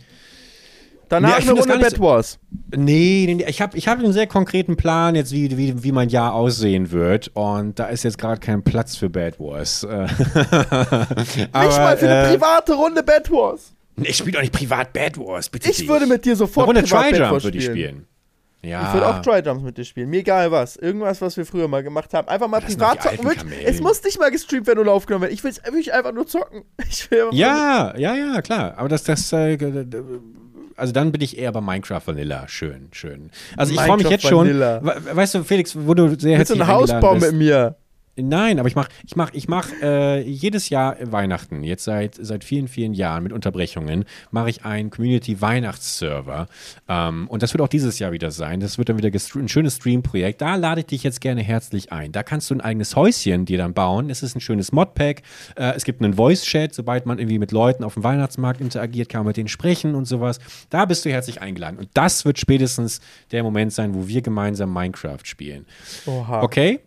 Danach nee, eine Runde Bad Wars. Nee, nee, ich habe ich hab einen sehr konkreten Plan jetzt, wie, wie, wie mein Jahr aussehen wird. Und da ist jetzt gerade kein Platz für Bad Wars. aber, nicht mal für eine äh, private Runde Bad Wars. Nee, ich spiele doch nicht privat Bad Wars, bitte. Ich dich. würde mit dir sofort eine Runde Try Jump würde ich spielen. Ja. Ich würde auch Try Jumps mit dir spielen. Mir egal was. Irgendwas, was wir früher mal gemacht haben. Einfach mal privat zocken. Es muss nicht mal gestreamt werden oder aufgenommen werden. Ich will es einfach nur zocken. ja, ja, ja, klar. Aber das, das äh, also dann bin ich eher bei Minecraft Vanilla. Schön, schön. Also ich freue mich jetzt schon. Vanilla. We- Weißt du, Felix, wo du sehr Willst du herzlich Hausbau eingeladen bist. mit mir? Nein, aber ich mache ich mach, ich mach, äh, jedes Jahr Weihnachten, jetzt seit, seit vielen, vielen Jahren mit Unterbrechungen, mache ich einen Community-Weihnachtsserver. Ähm, und das wird auch dieses Jahr wieder sein. Das wird dann wieder ein schönes Stream-Projekt. Da lade ich dich jetzt gerne herzlich ein. Da kannst du ein eigenes Häuschen dir dann bauen. Es ist ein schönes Modpack. Äh, es gibt einen Voice-Chat. Sobald man irgendwie mit Leuten auf dem Weihnachtsmarkt interagiert, kann man mit denen sprechen und sowas. Da bist du herzlich eingeladen. Und das wird spätestens der Moment sein, wo wir gemeinsam Minecraft spielen. Oha. Okay?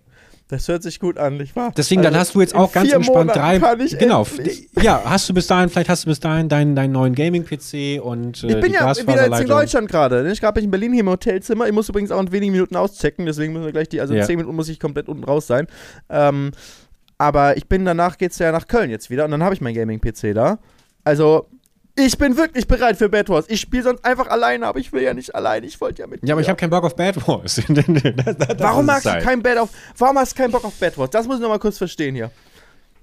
Das hört sich gut an, nicht wahr? Deswegen, dann Also, hast du jetzt in auch ganz entspannt Monaten drei. Kann ich genau. endlich. Ja, hast du bis dahin, vielleicht hast du bis dahin deinen, deinen neuen Gaming-PC und äh, Ich bin ja wieder jetzt in. Deutschland gerade. ne? Ich gerade bin ich in Berlin hier im Hotelzimmer. Ich muss übrigens auch in wenigen Minuten auschecken, deswegen müssen wir gleich die, also in Ja. zehn Minuten muss ich komplett unten raus sein. Ähm, aber ich bin danach geht's ja nach Köln jetzt wieder und dann habe ich mein Gaming-PC da. Also ich bin wirklich bereit für Bad Wars. Ich spiele sonst einfach alleine, aber ich will ja nicht alleine. Ich wollte ja mit Ja, aber ich habe keinen Bock auf Bad Wars. Das- das Warum ist magst es du keinen Bad auf? Warum hast du keinen Bock auf Bad Wars? Das muss ich noch mal kurz verstehen hier.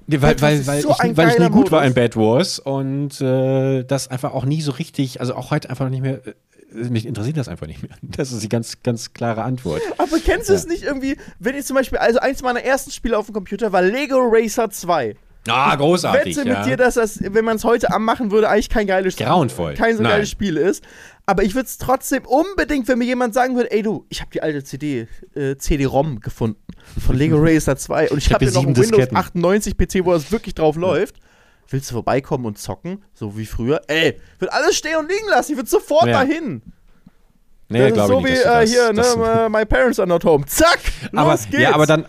Ja, Weil, Das weil, weil, so ich, weil ich nie gut war Modus. in Bad Wars und äh, das einfach auch nie so richtig, also auch heute einfach nicht mehr, äh, mich interessiert das einfach nicht mehr. Das ist die ganz, ganz klare Antwort. Aber kennst du es nicht irgendwie, wenn ich zum Beispiel, also eins meiner ersten Spiele auf dem Computer war Lego Racer 2. Ah, großartig. wette ja. mit dir, dass das, wenn man es heute anmachen würde, eigentlich kein geiles Grauenvoll. kein so Nein. geiles Spiel ist. Aber ich würde es trotzdem unbedingt, wenn mir jemand sagen würde, ey du, ich habe die alte CD, äh, CD-ROM gefunden von Lego Racer 2 und ich Ich hab habe hier hier noch einen sieben Windows Disketten. 98 PC, wo das wirklich drauf läuft. Willst du vorbeikommen und zocken, so wie früher? Ey, ich würde alles stehen und liegen lassen. Ich würde sofort Ja. dahin. Nee, das ist so ich wie nicht, du äh, das- hier, das- ne, äh, My Parents are not home. Zack, aber, los geht's. Ja, aber dann.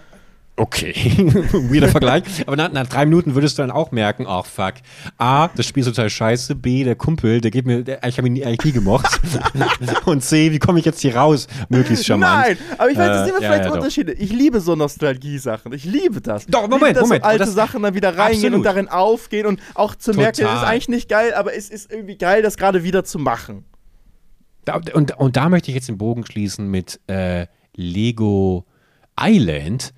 Okay, weirder Vergleich. Aber nach, nach drei Minuten würdest du dann auch merken, ach fuck. A, das Spiel ist total scheiße. B, der Kumpel, der geht mir, der, ich habe ihn nie, eigentlich nie gemocht. Und C, wie komme ich jetzt hier raus? Möglichst charmant. Nein, aber ich weiß, das Äh, sind ja, vielleicht ja, doch. Unterschiede. Ich liebe so Nostalgie-Sachen. Ich liebe das. Doch, Moment, liebe, dass Moment, So alte das- Sachen dann wieder reingehen Absolut. und darin aufgehen und auch zu merken, das ist Total. eigentlich nicht geil, aber es ist irgendwie geil, das gerade wieder zu machen. Da, und, und da möchte ich jetzt den Bogen schließen mit äh, Lego Island.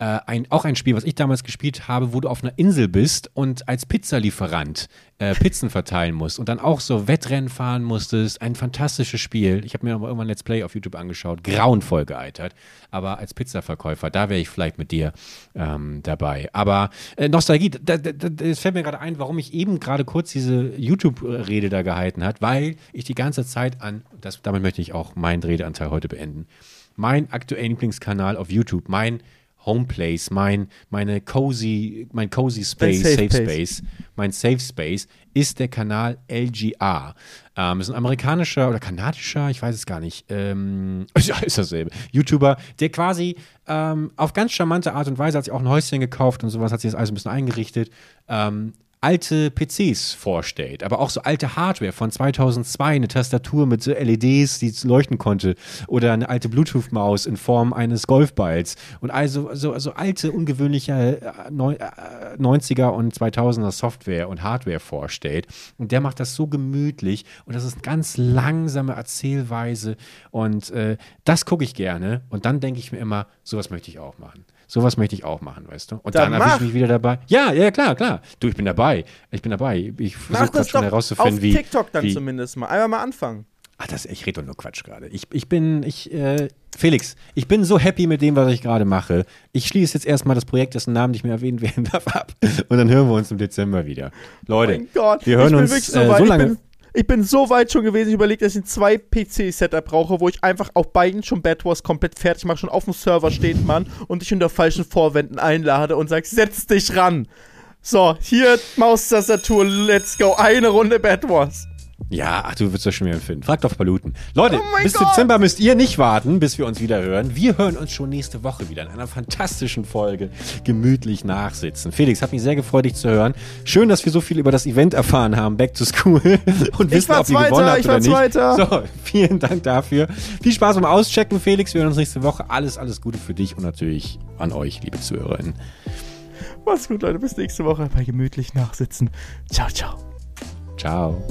Äh, ein, auch ein Spiel, was ich damals gespielt habe, wo du auf einer Insel bist und als Pizzalieferant äh, Pizzen verteilen musst und dann auch so Wettrennen fahren musstest. Ein fantastisches Spiel. Ich habe mir aber irgendwann ein Let's Play auf YouTube angeschaut. Grauenvoll gealtert. Aber als Pizzaverkäufer, da wäre ich vielleicht mit dir ähm, dabei. Aber äh, Nostalgie, da, da, da, das fällt mir gerade ein, warum ich eben gerade kurz diese YouTube-Rede da gehalten hat, weil ich die ganze Zeit an, das, damit möchte ich auch meinen Redeanteil heute beenden, mein aktueller Lieblingskanal auf YouTube, mein Homeplace, mein, meine cozy, mein cozy Space, Safe Safe, Space. Space, mein Safe Space ist der Kanal LGR. Ähm, ist ein amerikanischer oder kanadischer, ich weiß es gar nicht, ähm, ja, ist dasselbe, YouTuber, der quasi ähm, auf ganz charmante Art und Weise hat sich auch ein Häuschen gekauft und sowas, hat sich das alles ein bisschen eingerichtet, ähm, alte PCs vorstellt, aber auch so alte Hardware von 2002, eine Tastatur mit so LEDs, die leuchten konnte oder eine alte Bluetooth-Maus in Form eines Golfballs. Und also so, so alte, ungewöhnliche äh, neu- äh, 90er und 2000er Software und Hardware vorstellt. Und der macht das so gemütlich und das ist eine ganz langsame Erzählweise. Und äh, das gucke ich gerne. Und dann denke ich mir immer, sowas möchte ich auch machen. Sowas möchte ich auch machen, weißt du? Und Dann dann, mach. ich mich wieder dabei. Ja, ja, klar, klar. Du, ich bin dabei. Ich bin dabei. Ich versuche gerade schon herauszufinden, auf wie. TikTok dann wie, zumindest mal. Einmal mal anfangen. Ach, das, ich rede doch nur Quatsch gerade. Ich, ich bin, ich, äh, Felix, ich bin so happy mit dem, was ich gerade mache. Ich schließe jetzt erstmal das Projekt, dessen Namen nicht mehr erwähnt werden darf, ab. Und dann hören wir uns im Dezember wieder. Leute, Gott, wir hören ich bin uns wirklich so äh, weit. so lange. Ich bin so weit schon gewesen, ich überlege, dass ich ein zwei PC-Setup brauche, wo ich einfach auf beiden schon Bad Wars komplett fertig mache. Schon auf dem Server steht man und dich unter falschen Vorwänden einlade und sag, setz dich ran. So, hier Maustastatur, let's go. Eine Runde Bad Wars. Ja, ach, du wirst das schon wieder finden. Frag doch Paluten. Leute, Oh bis Gott. Dezember müsst ihr nicht warten, bis wir uns wieder hören. Wir hören uns schon nächste Woche wieder in einer fantastischen Folge. Gemütlich nachsitzen. Felix, hat mich sehr gefreut, dich zu hören. Schön, dass wir so viel über das Event erfahren haben, Back to School. Und wissen, war ob ihr gewonnen Zweiter, habt ich oder nicht. Zweiter. So, vielen Dank dafür. Viel Spaß beim Auschecken, Felix. Wir hören uns nächste Woche. Alles, alles Gute für dich und natürlich an euch, liebe Zuhörerinnen. Mach's gut, Leute. Bis nächste Woche bei Gemütlich Nachsitzen. Ciao, ciao. Ciao.